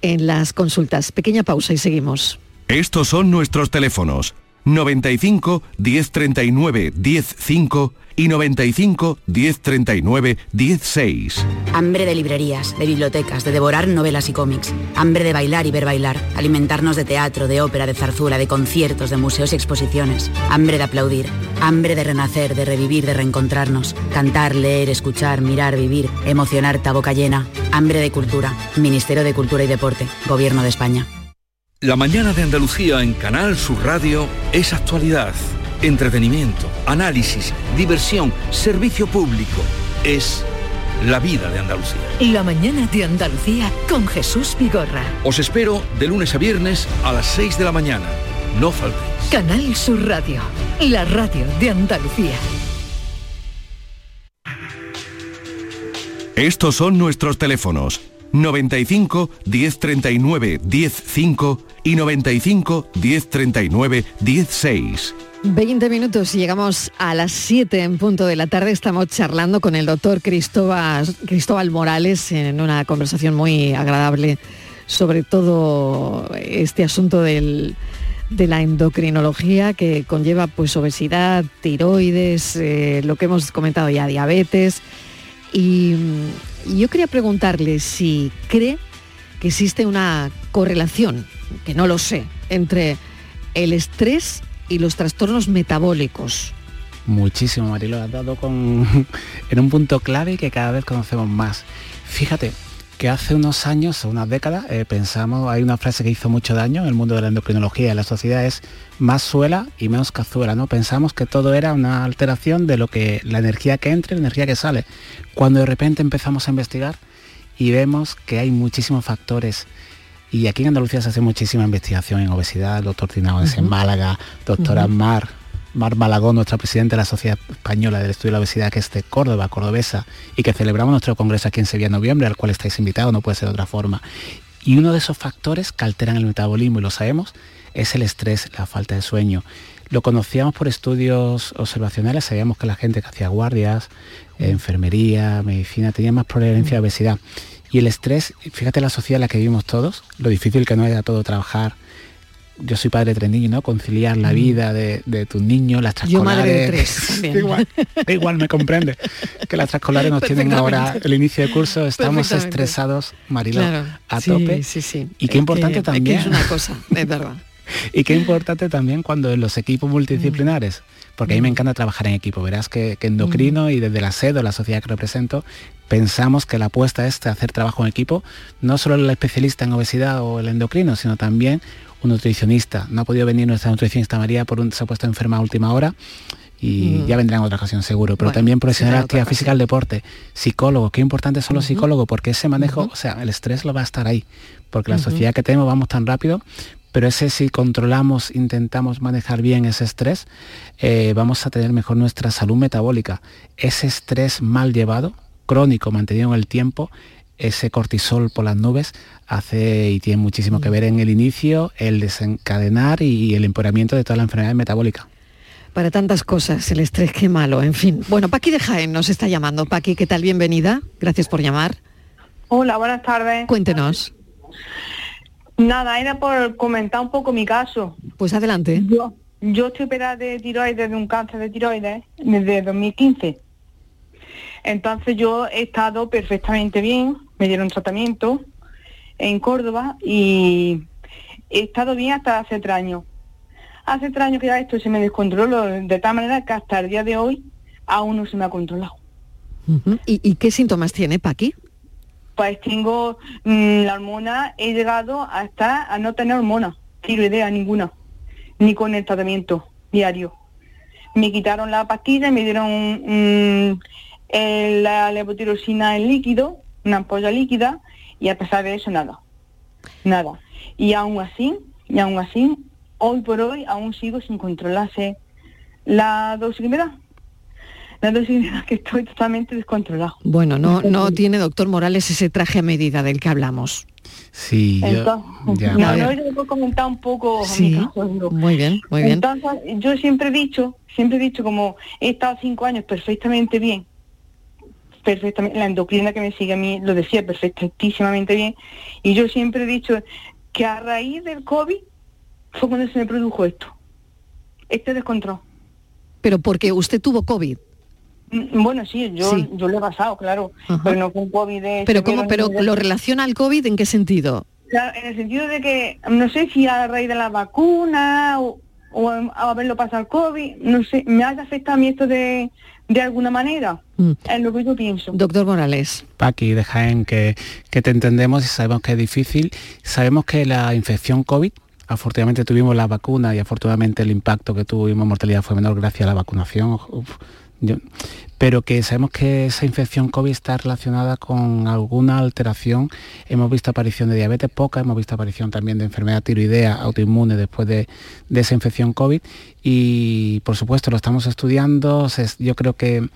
en las consultas. Pequeña pausa y seguimos. Estos son nuestros teléfonos 95 1039 105 y 95 1039 16. Hambre de librerías, de bibliotecas, de devorar novelas y cómics. Hambre de bailar y ver bailar. Alimentarnos de teatro, de ópera, de zarzuela, de conciertos, de museos y exposiciones. Hambre de aplaudir. Hambre de renacer, de revivir, de reencontrarnos. Cantar, leer, escuchar, mirar, vivir. Emocionar, boca llena. Hambre de cultura. Ministerio de Cultura y Deporte. Gobierno de España. La mañana de Andalucía en Canal Sur Radio es actualidad entretenimiento, análisis, diversión, servicio público. Es la vida de Andalucía. La mañana de Andalucía con Jesús Vigorra. Os espero de lunes a viernes a las 6 de la mañana. No faltéis. Canal Sur Radio, la radio de Andalucía. Estos son nuestros teléfonos 95 1039 105 y 95 1039 16. 20 minutos y llegamos a las 7 en punto de la tarde. Estamos charlando con el doctor Cristóbal, Cristóbal Morales en una conversación muy agradable sobre todo este asunto del, de la endocrinología que conlleva pues obesidad, tiroides, eh, lo que hemos comentado ya, diabetes. Y, yo quería preguntarle si cree que existe una correlación, que no lo sé, entre el estrés y los trastornos metabólicos. Muchísimo, Marilo, has dado con, en un punto clave que cada vez conocemos más. Fíjate que hace unos años, unas décadas, eh, pensamos, hay una frase que hizo mucho daño en el mundo de la endocrinología y la sociedad es más suela y menos cazuela, ¿no? Pensamos que todo era una alteración de lo que la energía que entra y la energía que sale. Cuando de repente empezamos a investigar y vemos que hay muchísimos factores y aquí en Andalucía se hace muchísima investigación en obesidad, el doctor Tinao es en Málaga, doctora Mar, Mar Malagón, nuestra presidenta de la Sociedad Española del Estudio de la Obesidad, que es de Córdoba, cordobesa, y que celebramos nuestro congreso aquí en Sevilla en noviembre, al cual estáis invitados, no puede ser de otra forma. Y uno de esos factores que alteran el metabolismo, y lo sabemos, es el estrés, la falta de sueño. Lo conocíamos por estudios observacionales, sabíamos que la gente que hacía guardias, enfermería, medicina, tenía más prevalencia de obesidad. Y el estrés, fíjate la sociedad en la que vivimos todos, lo difícil que no es a todo trabajar. Yo soy padre de tres niños, ¿no? Conciliar la vida de, de tus niños, las Yo trascolares. madre de tres. igual, igual me comprende. Que las trascolares nos tienen ahora el inicio de curso, estamos estresados, Marilo, Claro, a sí, tope. sí, sí. Y qué Es importante que- es que también. es una cosa, es verdad. Y qué importante también cuando en los equipos multidisciplinares, porque a mí me encanta trabajar en equipo, verás que, que endocrino y desde la SED o la sociedad que represento, pensamos que la apuesta es hacer trabajo en equipo, no solo el especialista en obesidad o el endocrino, sino también un nutricionista. No ha podido venir nuestra nutricionista María por un se ha puesto enferma a última hora y Mm. ya vendrá en otra ocasión seguro, pero Bueno, también profesional de actividad física al deporte, psicólogo, qué importantes son los psicólogos, porque ese manejo, o sea, el estrés lo va a estar ahí, porque la sociedad que tenemos vamos tan rápido, pero ese si controlamos, intentamos manejar bien ese estrés, eh, vamos a tener mejor nuestra salud metabólica. Ese estrés mal llevado, crónico, mantenido en el tiempo, ese cortisol por las nubes hace y tiene muchísimo que ver en el inicio, el desencadenar y el empeoramiento de toda la enfermedad metabólica. Para tantas cosas, el estrés, qué malo, en fin. Bueno, Paqui de Jaén nos está llamando. Paqui, ¿qué tal? Bienvenida. Gracias por llamar. Hola, buenas tardes. Cuéntenos. Nada, era por comentar un poco mi caso. Pues adelante. Yo, yo estoy operada de tiroides, de un cáncer de tiroides, desde 2015. Entonces yo he estado perfectamente bien, me dieron tratamiento en Córdoba y he estado bien hasta hace tres años. Hace tres años que ya esto se me descontroló de tal manera que hasta el día de hoy aún no se me ha controlado. ¿Y, y qué síntomas tiene Paqui? Pues tengo mm, la hormona, he llegado hasta a no tener hormona, tiroidea ninguna, ni con el tratamiento diario. Me quitaron la pastilla y me dieron mm, el- la levotirosina en líquido, una ampolla líquida, y a pesar de eso nada, nada. Y aún así, y aún así, hoy por hoy aún sigo sin controlarse la dosis que me da. La dosis que me da que estoy totalmente descontrolado. Bueno, no, no tiene, doctor Morales, ese traje a medida del que hablamos. Sí, yo, ya. no, no, yo voy a comentar un poco Sí, mi caso, digo. muy bien, muy bien. Entonces, yo siempre he dicho, siempre he dicho como he estado cinco años perfectamente bien, perfectamente, la endocrina que me sigue a mí lo decía perfectísimamente bien, y yo siempre he dicho que a raíz del COVID fue cuando se me produjo esto, este descontrol. Pero porque usted tuvo COVID. Mm, Bueno, sí, yo, Sí. yo lo he pasado, claro, Ajá. pero no un COVID de... Pero ¿cómo? Pero de- lo relaciona al COVID en qué sentido? Claro, en el sentido de que no sé si a raíz de la vacuna o, o haberlo pasado el COVID, no sé, me haya afectado a mí esto de, de alguna manera. Mm. Es lo que yo pienso. Doctor Morales. Paqui de Jaén, que, que te entendemos y sabemos que es difícil. Sabemos que la infección COVID, afortunadamente tuvimos la vacuna y afortunadamente el impacto que tuvimos en mortalidad fue menor gracias a la vacunación. Uf, pero que sabemos que esa infección COVID está relacionada con alguna alteración. Hemos visto aparición de diabetes poca, hemos visto aparición también de enfermedad tiroidea autoinmune después de, esa infección COVID y por supuesto lo estamos estudiando. yo creo que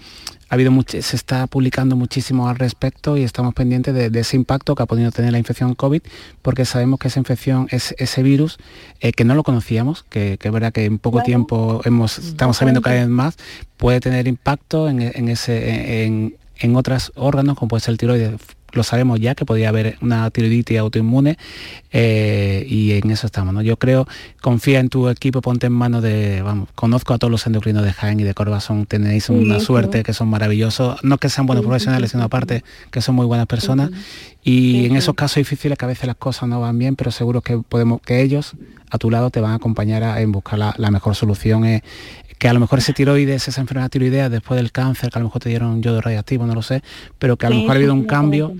ha habido se está publicando muchísimo al respecto y estamos pendientes de, ese impacto que ha podido tener la infección COVID, porque sabemos que esa infección, es, ese virus, eh, que no lo conocíamos, que, es verdad que en poco tiempo hemos, estamos sabiendo cada vez más, puede tener impacto en, ese, en, en otros órganos, como puede ser el tiroides lo sabemos ya que podía haber una tiroiditis autoinmune eh, y en eso estamos. ¿no? Yo creo, confía en tu equipo, ponte en manos de, vamos, conozco a todos los endocrinos de Jaén y de Córdoba, tenéis una suerte, que son maravillosos, no que sean buenos profesionales, sino aparte que son muy buenas personas. Y en esos casos difíciles que a veces las cosas no van bien, pero seguro que podemos, que ellos a tu lado te van a acompañar en buscar la, mejor solución eh, que a lo mejor ese tiroides, esa enfermedad tiroidea después del cáncer, que a lo mejor te dieron yodo radiactivo, no lo sé, pero que a lo mejor ha habido un cambio.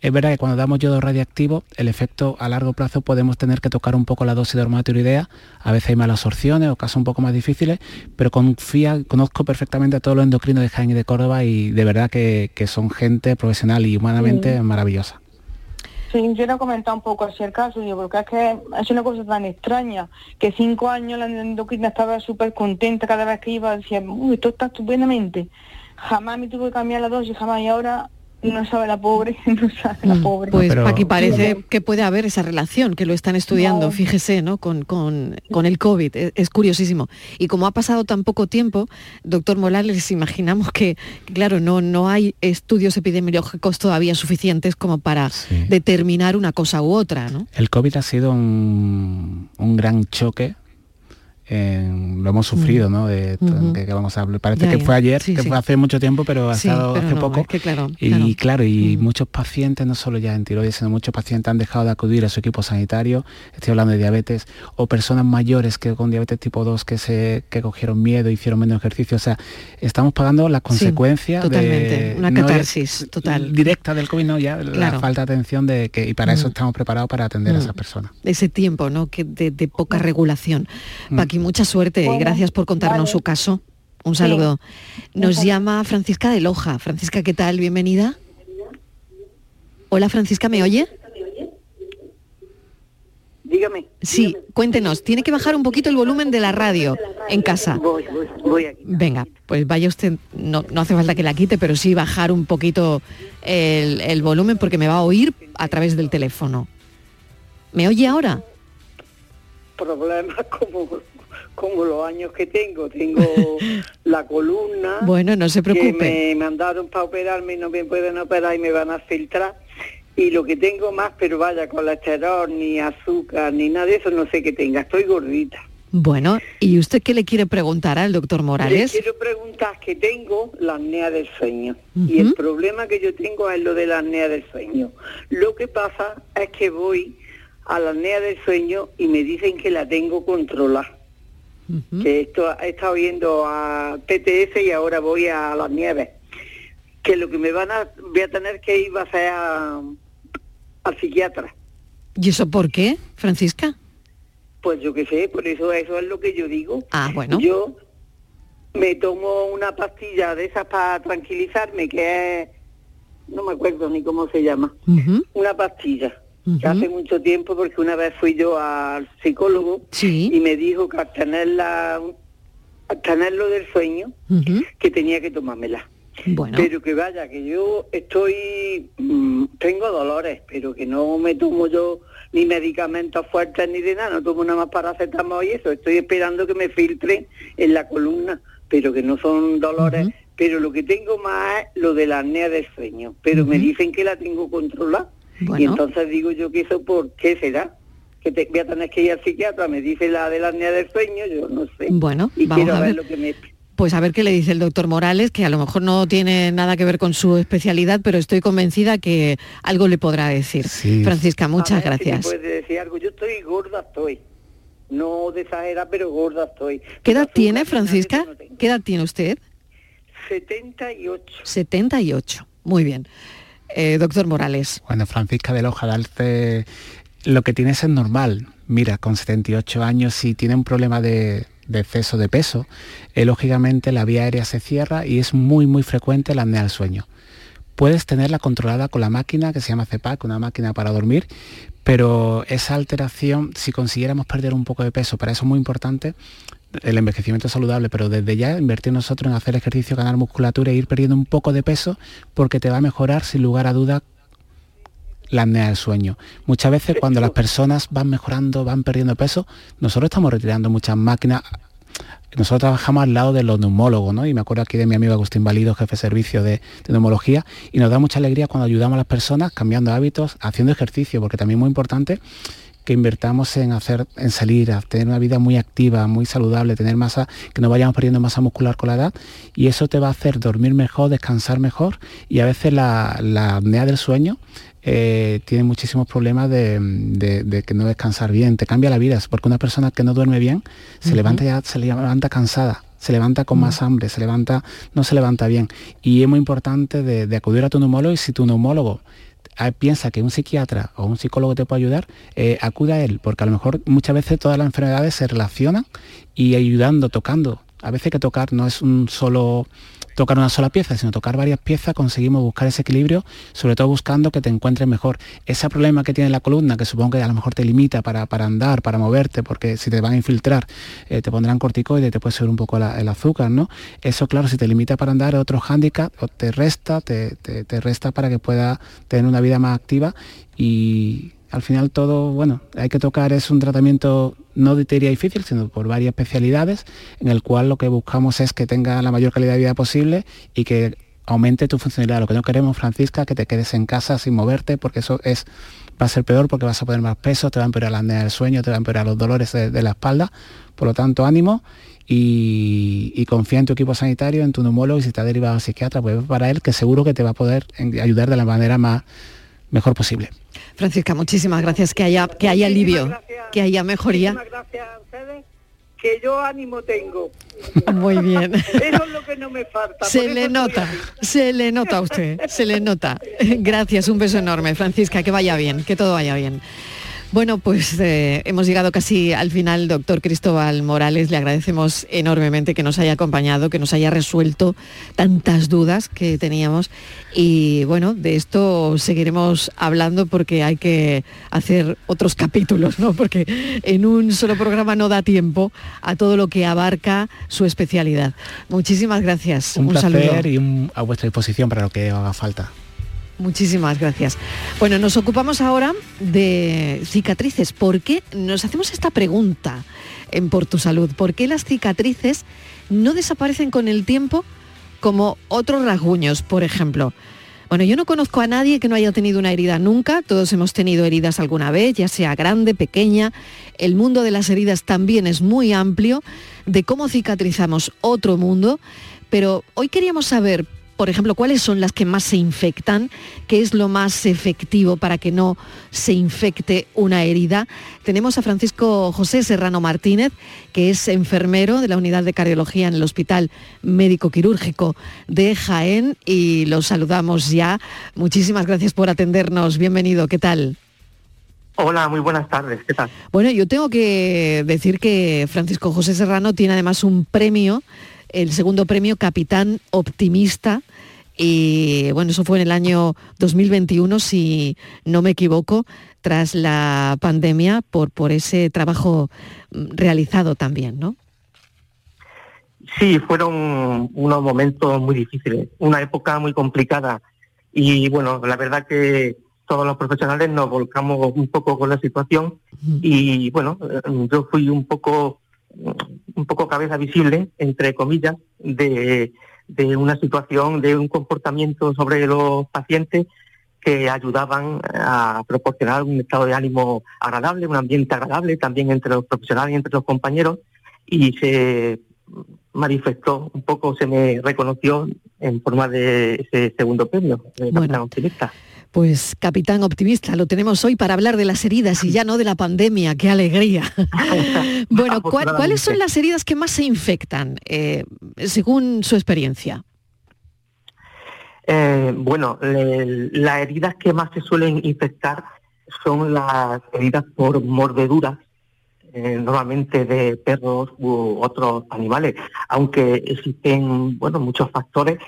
Es verdad que cuando damos yodo radiactivo, el efecto a largo plazo podemos tener que tocar un poco la dosis de hormona tiroidea. A veces hay malas absorciones o casos un poco más difíciles, pero confía, conozco perfectamente a todos los endocrinos de Jaén y de Córdoba y de verdad que, son gente profesional y humanamente maravillosa. Sí, yo le he comentado un poco así el caso, digo, porque es que es una cosa tan extraña, que cinco años la endocrina estaba súper contenta cada vez que iba, decía, uy, esto está estupendamente. Jamás me tuve que cambiar la dosis, jamás, y ahora no sabe la pobre, no sabe la mm, pobre. Pues aquí parece que puede haber esa relación, que lo están estudiando, fíjese, ¿no? Con, con, el COVID, es, curiosísimo. Y como ha pasado tan poco tiempo, doctor Morales, imaginamos que, claro, no, no hay estudios epidemiológicos todavía suficientes como para determinar una cosa u otra, ¿no? El COVID ha sido un, un gran choque lo hemos sufrido, ¿no? De, que, vamos a Parece que fue ayer, que fue hace mucho tiempo, pero ha estado hace poco. y claro, y muchos pacientes, no solo ya en tiroides, sino muchos pacientes han dejado de acudir a su equipo sanitario. Estoy hablando de diabetes o personas mayores que con diabetes tipo 2 que se que cogieron miedo, hicieron menos ejercicio. O sea, estamos pagando la consecuencia de una catarsis total. directa del COVID, no ya la falta de atención de que y para eso estamos preparados para atender a esas personas. Ese tiempo, ¿no? Que de, poca regulación mucha suerte gracias por contarnos su caso. Un saludo. Nos llama Francisca de Loja. Francisca, ¿qué tal? Bienvenida. Hola Francisca, ¿me oye? Dígame. Sí, cuéntenos. Tiene que bajar un poquito el volumen de la radio en casa. Voy, voy, Venga, pues vaya usted, no, no, hace falta que la quite, pero sí bajar un poquito el, el volumen porque me va a oír a través del teléfono. ¿Me oye ahora? Problemas como como los años que tengo, tengo la columna. Bueno, no se preocupe. Que me mandaron para operarme y no me pueden operar y me van a filtrar. Y lo que tengo más, pero vaya, colesterol, ni azúcar, ni nada de eso, no sé qué tenga. Estoy gordita. Bueno, ¿y usted qué le quiere preguntar al doctor Morales? Le quiero preguntar que tengo la apnea del sueño. Y el problema que yo tengo es lo de la apnea del sueño. Lo que pasa es que voy a la apnea del sueño y me dicen que la tengo controlada que esto he estado viendo a TTS y ahora voy a las nieves. Que lo que me van a, voy a tener que ir va a ser al psiquiatra. ¿Y eso por qué, Francisca? Pues yo qué sé, por eso eso es lo que yo digo. Ah, bueno. Yo me tomo una pastilla de esas para tranquilizarme, que es, no me acuerdo ni cómo se llama, una pastilla hace mucho tiempo porque una vez fui yo al psicólogo y me dijo que al tener, tenerlo del sueño, que tenía que tomármela. Pero que vaya, que yo estoy, mm, tengo dolores, pero que no me tomo yo ni medicamentos fuertes ni de nada, no tomo nada más paracetamol y eso, estoy esperando que me filtren en la columna, pero que no son dolores, pero lo que tengo más es lo de la apnea del sueño, pero me dicen que la tengo controlada. Y entonces digo yo que eso, ¿por qué será? Que te, voy a tener que ir al psiquiatra, me dice la de la apnea del sueño, yo no sé. Bueno, y vamos a ver. lo que me... Pues a ver qué le dice el doctor Morales, que a lo mejor no tiene nada que ver con su especialidad, pero estoy convencida que algo le podrá decir. Francisca, muchas gracias. puede decir algo, yo estoy gorda, estoy. No de exagera, pero gorda estoy. ¿Qué edad tiene, Francisca? ¿Qué edad tiene usted? 78. 78, muy bien. Eh, doctor Morales. Bueno, Francisca de Loja Dalce, lo que tienes es normal. Mira, con 78 años, si tiene un problema de, exceso de peso, eh, lógicamente la vía aérea se cierra y es muy muy frecuente la apnea del sueño. Puedes tenerla controlada con la máquina que se llama CEPAC, una máquina para dormir, pero esa alteración, si consiguiéramos perder un poco de peso, para eso es muy importante el envejecimiento saludable, pero desde ya invertir nosotros en hacer ejercicio, ganar musculatura e ir perdiendo un poco de peso, porque te va a mejorar sin lugar a duda la apnea del sueño. Muchas veces cuando las personas van mejorando, van perdiendo peso, nosotros estamos retirando muchas máquinas. Nosotros trabajamos al lado de los neumólogos, ¿no? Y me acuerdo aquí de mi amigo Agustín Valido, jefe de servicio de, neumología, y nos da mucha alegría cuando ayudamos a las personas cambiando hábitos, haciendo ejercicio, porque también es muy importante que invertamos en hacer, en salir, a tener una vida muy activa, muy saludable, tener masa, que no vayamos perdiendo masa muscular con la edad, y eso te va a hacer dormir mejor, descansar mejor, y a veces la, la apnea del sueño eh, tiene muchísimos problemas de, que no descansar bien, te cambia la vida, porque una persona que no duerme bien se levanta ya, se levanta cansada, se levanta con más hambre, se levanta, no se levanta bien. Y es muy importante de, acudir a tu neumólogo y si tu neumólogo piensa que un psiquiatra o un psicólogo te puede ayudar, eh, acude a él, porque a lo mejor muchas veces todas las enfermedades se relacionan y ayudando, tocando. A veces que tocar no es un solo tocar una sola pieza, sino tocar varias piezas, conseguimos buscar ese equilibrio, sobre todo buscando que te encuentres mejor. Ese problema que tiene la columna, que supongo que a lo mejor te limita para, andar, para moverte, porque si te van a infiltrar, eh, te pondrán corticoides, te puede subir un poco el azúcar, ¿no? Eso, claro, si te limita para andar, otro hándicap, te resta, te, te resta para que pueda tener una vida más activa y al final todo, bueno, hay que tocar, es un tratamiento no de teoría difícil, sino por varias especialidades, en el cual lo que buscamos es que tenga la mayor calidad de vida posible y que aumente tu funcionalidad. Lo que no queremos, Francisca, que te quedes en casa sin moverte, porque eso es va a ser peor porque vas a poner más peso, te va a empeorar la apnea del sueño, te va a empeorar los dolores de, la espalda. Por lo tanto, ánimo y, confía en tu equipo sanitario, en tu neumólogo y si te ha derivado al psiquiatra, pues para él que seguro que te va a poder ayudar de la manera más mejor posible. Francisca, muchísimas gracias. Que haya, que haya alivio, que haya mejoría. gracias a ustedes, que yo ánimo tengo. Muy bien. Eso es lo que no me falta. Se le nota, se le nota a usted, se le nota. Gracias, un beso enorme, Francisca, que vaya bien, que todo vaya bien. Bueno, pues eh, hemos llegado casi al final, doctor Cristóbal Morales. Le agradecemos enormemente que nos haya acompañado, que nos haya resuelto tantas dudas que teníamos. Y bueno, de esto seguiremos hablando porque hay que hacer otros capítulos, ¿no? Porque en un solo programa no da tiempo a todo lo que abarca su especialidad. Muchísimas gracias. Un, placer y a vuestra disposición para lo que haga falta. Muchísimas gracias. Bueno, nos ocupamos ahora de cicatrices. ¿Por qué nos hacemos esta pregunta en Por tu Salud? ¿Por qué las cicatrices no desaparecen con el tiempo como otros rasguños, por ejemplo? Bueno, yo no conozco a nadie que no haya tenido una herida nunca, todos hemos tenido heridas alguna vez, ya sea grande, pequeña. El mundo de las heridas también es muy amplio, de cómo cicatrizamos otro mundo, pero hoy queríamos saber por ejemplo, cuáles son las que más se infectan, qué es lo más efectivo para que no se infecte una herida. Tenemos a Francisco José Serrano Martínez, que es enfermero de la unidad de cardiología en el Hospital Médico Quirúrgico de Jaén y los saludamos ya. Muchísimas gracias por atendernos. Bienvenido, ¿qué tal? Hola, muy buenas tardes. ¿Qué tal? Bueno, yo tengo que decir que Francisco José Serrano tiene además un premio el segundo premio Capitán Optimista. Y bueno, eso fue en el año 2021, si no me equivoco, tras la pandemia, por, por ese trabajo mm, realizado también, ¿no? Sí, fueron unos momentos muy difíciles, una época muy complicada. Y bueno, la verdad que todos los profesionales nos volcamos un poco con la situación y bueno, eh, yo fui un poco un poco cabeza visible, entre comillas, de, una situación, de un comportamiento sobre los pacientes que ayudaban a proporcionar un estado de ánimo agradable, un ambiente agradable también entre los profesionales y entre los compañeros y se manifestó un poco, se me reconoció en forma de ese segundo premio, de bueno, Optimista. Pues capitán optimista, lo tenemos hoy para hablar de las heridas y ya no de la pandemia, qué alegría. bueno, ¿cuáles son las heridas que más se infectan, eh, según su experiencia? Eh, bueno, las heridas que más se suelen infectar son las heridas por mordeduras, eh, normalmente de perros u otros animales, aunque existen bueno muchos factores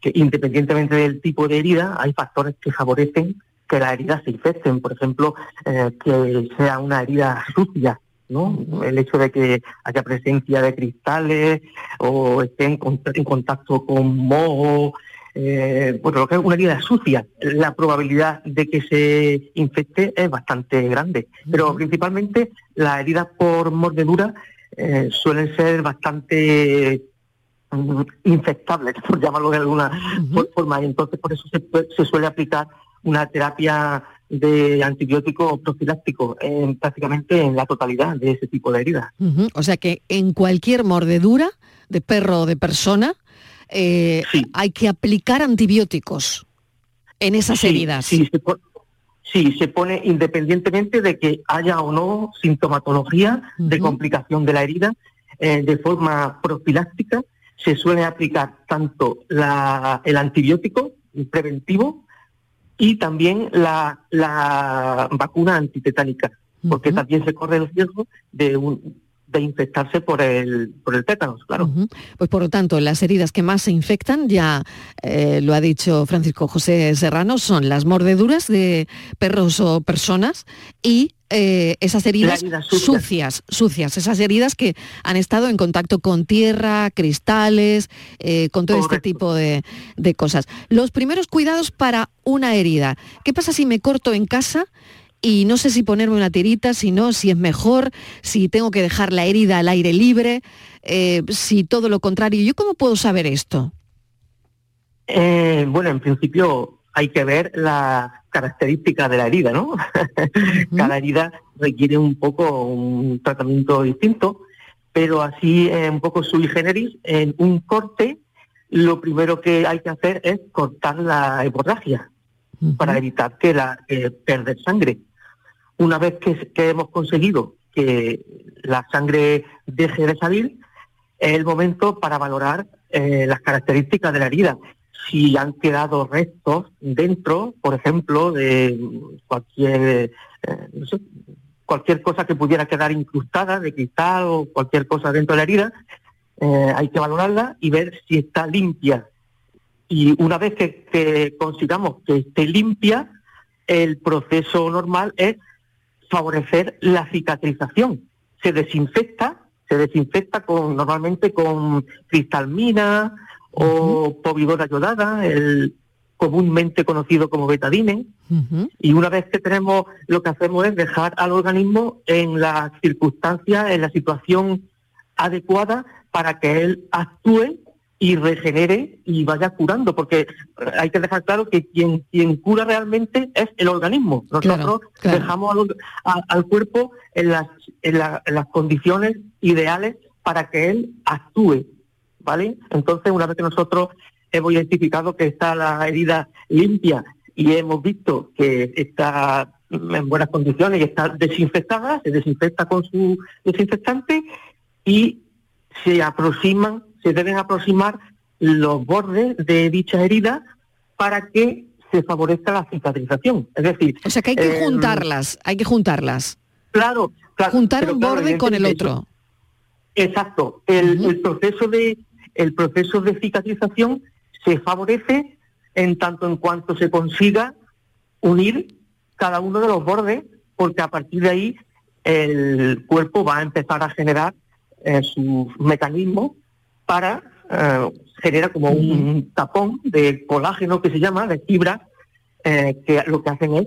que independientemente del tipo de herida, hay factores que favorecen que las heridas se infecten, por ejemplo, eh, que sea una herida sucia, ¿no? El hecho de que haya presencia de cristales o esté en, contacto con moho, eh, bueno, lo que es una herida sucia, la probabilidad de que se infecte es bastante grande. Pero principalmente las heridas por mordedura eh, suelen ser bastante infectables, por llamarlo de alguna forma, y entonces por eso se suele aplicar una terapia de antibiótico profiláctico en, prácticamente en la totalidad de ese tipo de heridas. O sea que en cualquier mordedura de perro o de persona eh, hay que aplicar antibióticos en esas heridas. Sí se, se pone independientemente de que haya o no sintomatología de complicación de la herida, eh, de forma profiláctica se suele aplicar tanto el antibiótico preventivo y también la, la vacuna antitetánica, porque también se corre el riesgo de un, de infectarse por el, por el tétanos, claro. Pues por lo tanto, las heridas que más se infectan, ya eh, lo ha dicho Francisco José Serrano, son las mordeduras de perros o personas y eh, esas heridas sucias, sucias, esas heridas que han estado en contacto con tierra, cristales, eh, con todo este tipo de, de cosas. Los primeros cuidados para una herida. ¿Qué pasa si me corto en casa? Y no sé si ponerme una tirita, si no, si es mejor, si tengo que dejar la herida al aire libre, eh, si todo lo contrario. ¿Yo cómo puedo saber esto? Eh, bueno, en principio hay que ver las características de la herida, ¿no? Cada herida requiere un poco un tratamiento distinto, pero así eh, un poco sui generis, en un corte, lo primero que hay que hacer es cortar la hemorragia para evitar que la perder sangre. Una vez que, hemos conseguido que la sangre deje de salir, es el momento para valorar eh, las características de la herida. Si han quedado restos dentro, por ejemplo, de cualquier, eh, cualquier cosa que pudiera quedar incrustada de cristal o cualquier cosa dentro de la herida, eh, hay que valorarla y ver si está limpia. Y una vez que, que consigamos que esté limpia, el proceso normal es favorecer la cicatrización. Se desinfecta, se desinfecta con normalmente con cristalmina o povidona yodada, el comúnmente conocido como betadine, y una vez que tenemos, lo que hacemos es dejar al organismo en las circunstancias, en la situación adecuada para que él actúe y regenere y vaya curando, porque hay que dejar claro que quien, quien cura realmente es el organismo. Nosotros dejamos al, cuerpo en las, en, las condiciones ideales para que él actúe, ¿vale? Entonces, una vez que nosotros hemos identificado que está la herida limpia y hemos visto que está en buenas condiciones y está desinfectada, se desinfecta con su desinfectante y se aproximan se deben aproximar los bordes de dicha herida para que se favorezca la cicatrización. Es decir, o sea que hay que em, juntarlas, hay que juntarlas. Claro, juntar un borde con el otro. Exacto. El, proceso de el proceso de cicatrización se favorece en tanto en cuanto se consiga unir cada uno de los bordes, porque a partir de ahí el cuerpo va a empezar a generar eh, sus mecanismos para eh, genera como un tapón de colágeno que se llama, de fibra, eh, que lo que hacen es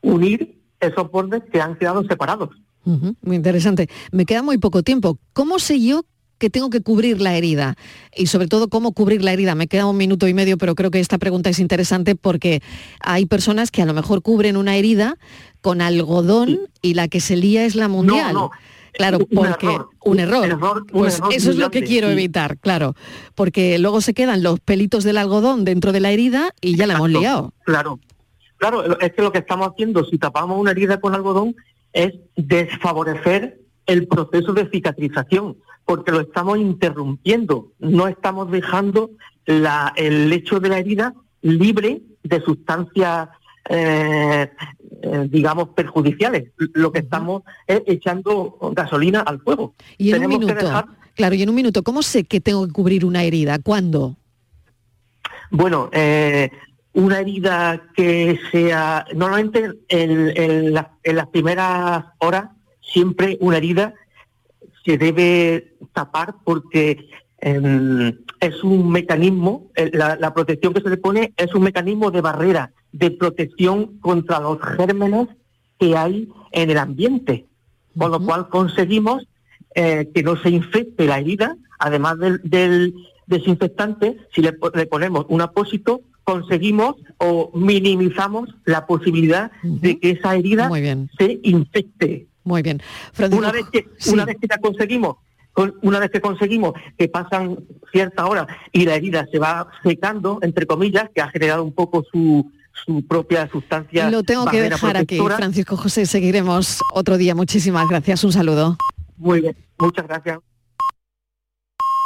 unir esos bordes que han quedado separados. Muy interesante. Me queda muy poco tiempo. ¿Cómo sé yo que tengo que cubrir la herida? Y sobre todo, ¿cómo cubrir la herida? Me queda un minuto y medio, pero creo que esta pregunta es interesante porque hay personas que a lo mejor cubren una herida con algodón y la que se lía es la mundial. No, no. Claro, porque un error. Pues eso es lo que quiero evitar, claro, porque luego se quedan los pelitos del algodón dentro de la herida y ya la hemos liado. Claro, claro, es que lo que estamos haciendo, si tapamos una herida con algodón, es desfavorecer el proceso de cicatrización, porque lo estamos interrumpiendo, no estamos dejando el lecho de la herida libre de sustancias eh, eh, digamos, perjudiciales. Lo que estamos es echando gasolina al fuego. Y en un minuto, claro, y en un minuto, ¿cómo sé que tengo que cubrir una herida? ¿Cuándo? Bueno, eh, una herida que sea, normalmente en, las primeras horas, siempre una herida se debe tapar porque em, es un mecanismo, eh, la, protección que se le pone es un mecanismo de barrera, de protección contra los gérmenes que hay en el ambiente, con lo cual conseguimos eh, que no se infecte la herida, además del, desinfectante, si le, ponemos un apósito, conseguimos o minimizamos la posibilidad de que esa herida se infecte. Muy bien. una vez que, una vez que la conseguimos una vez que conseguimos que pasan cierta hora y la herida se va secando, entre comillas, que ha generado un poco su, su propia sustancia. Lo tengo que dejar aquí, Francisco José. Seguiremos otro día. Muchísimas gracias. Un saludo. Muy bien, muchas gracias.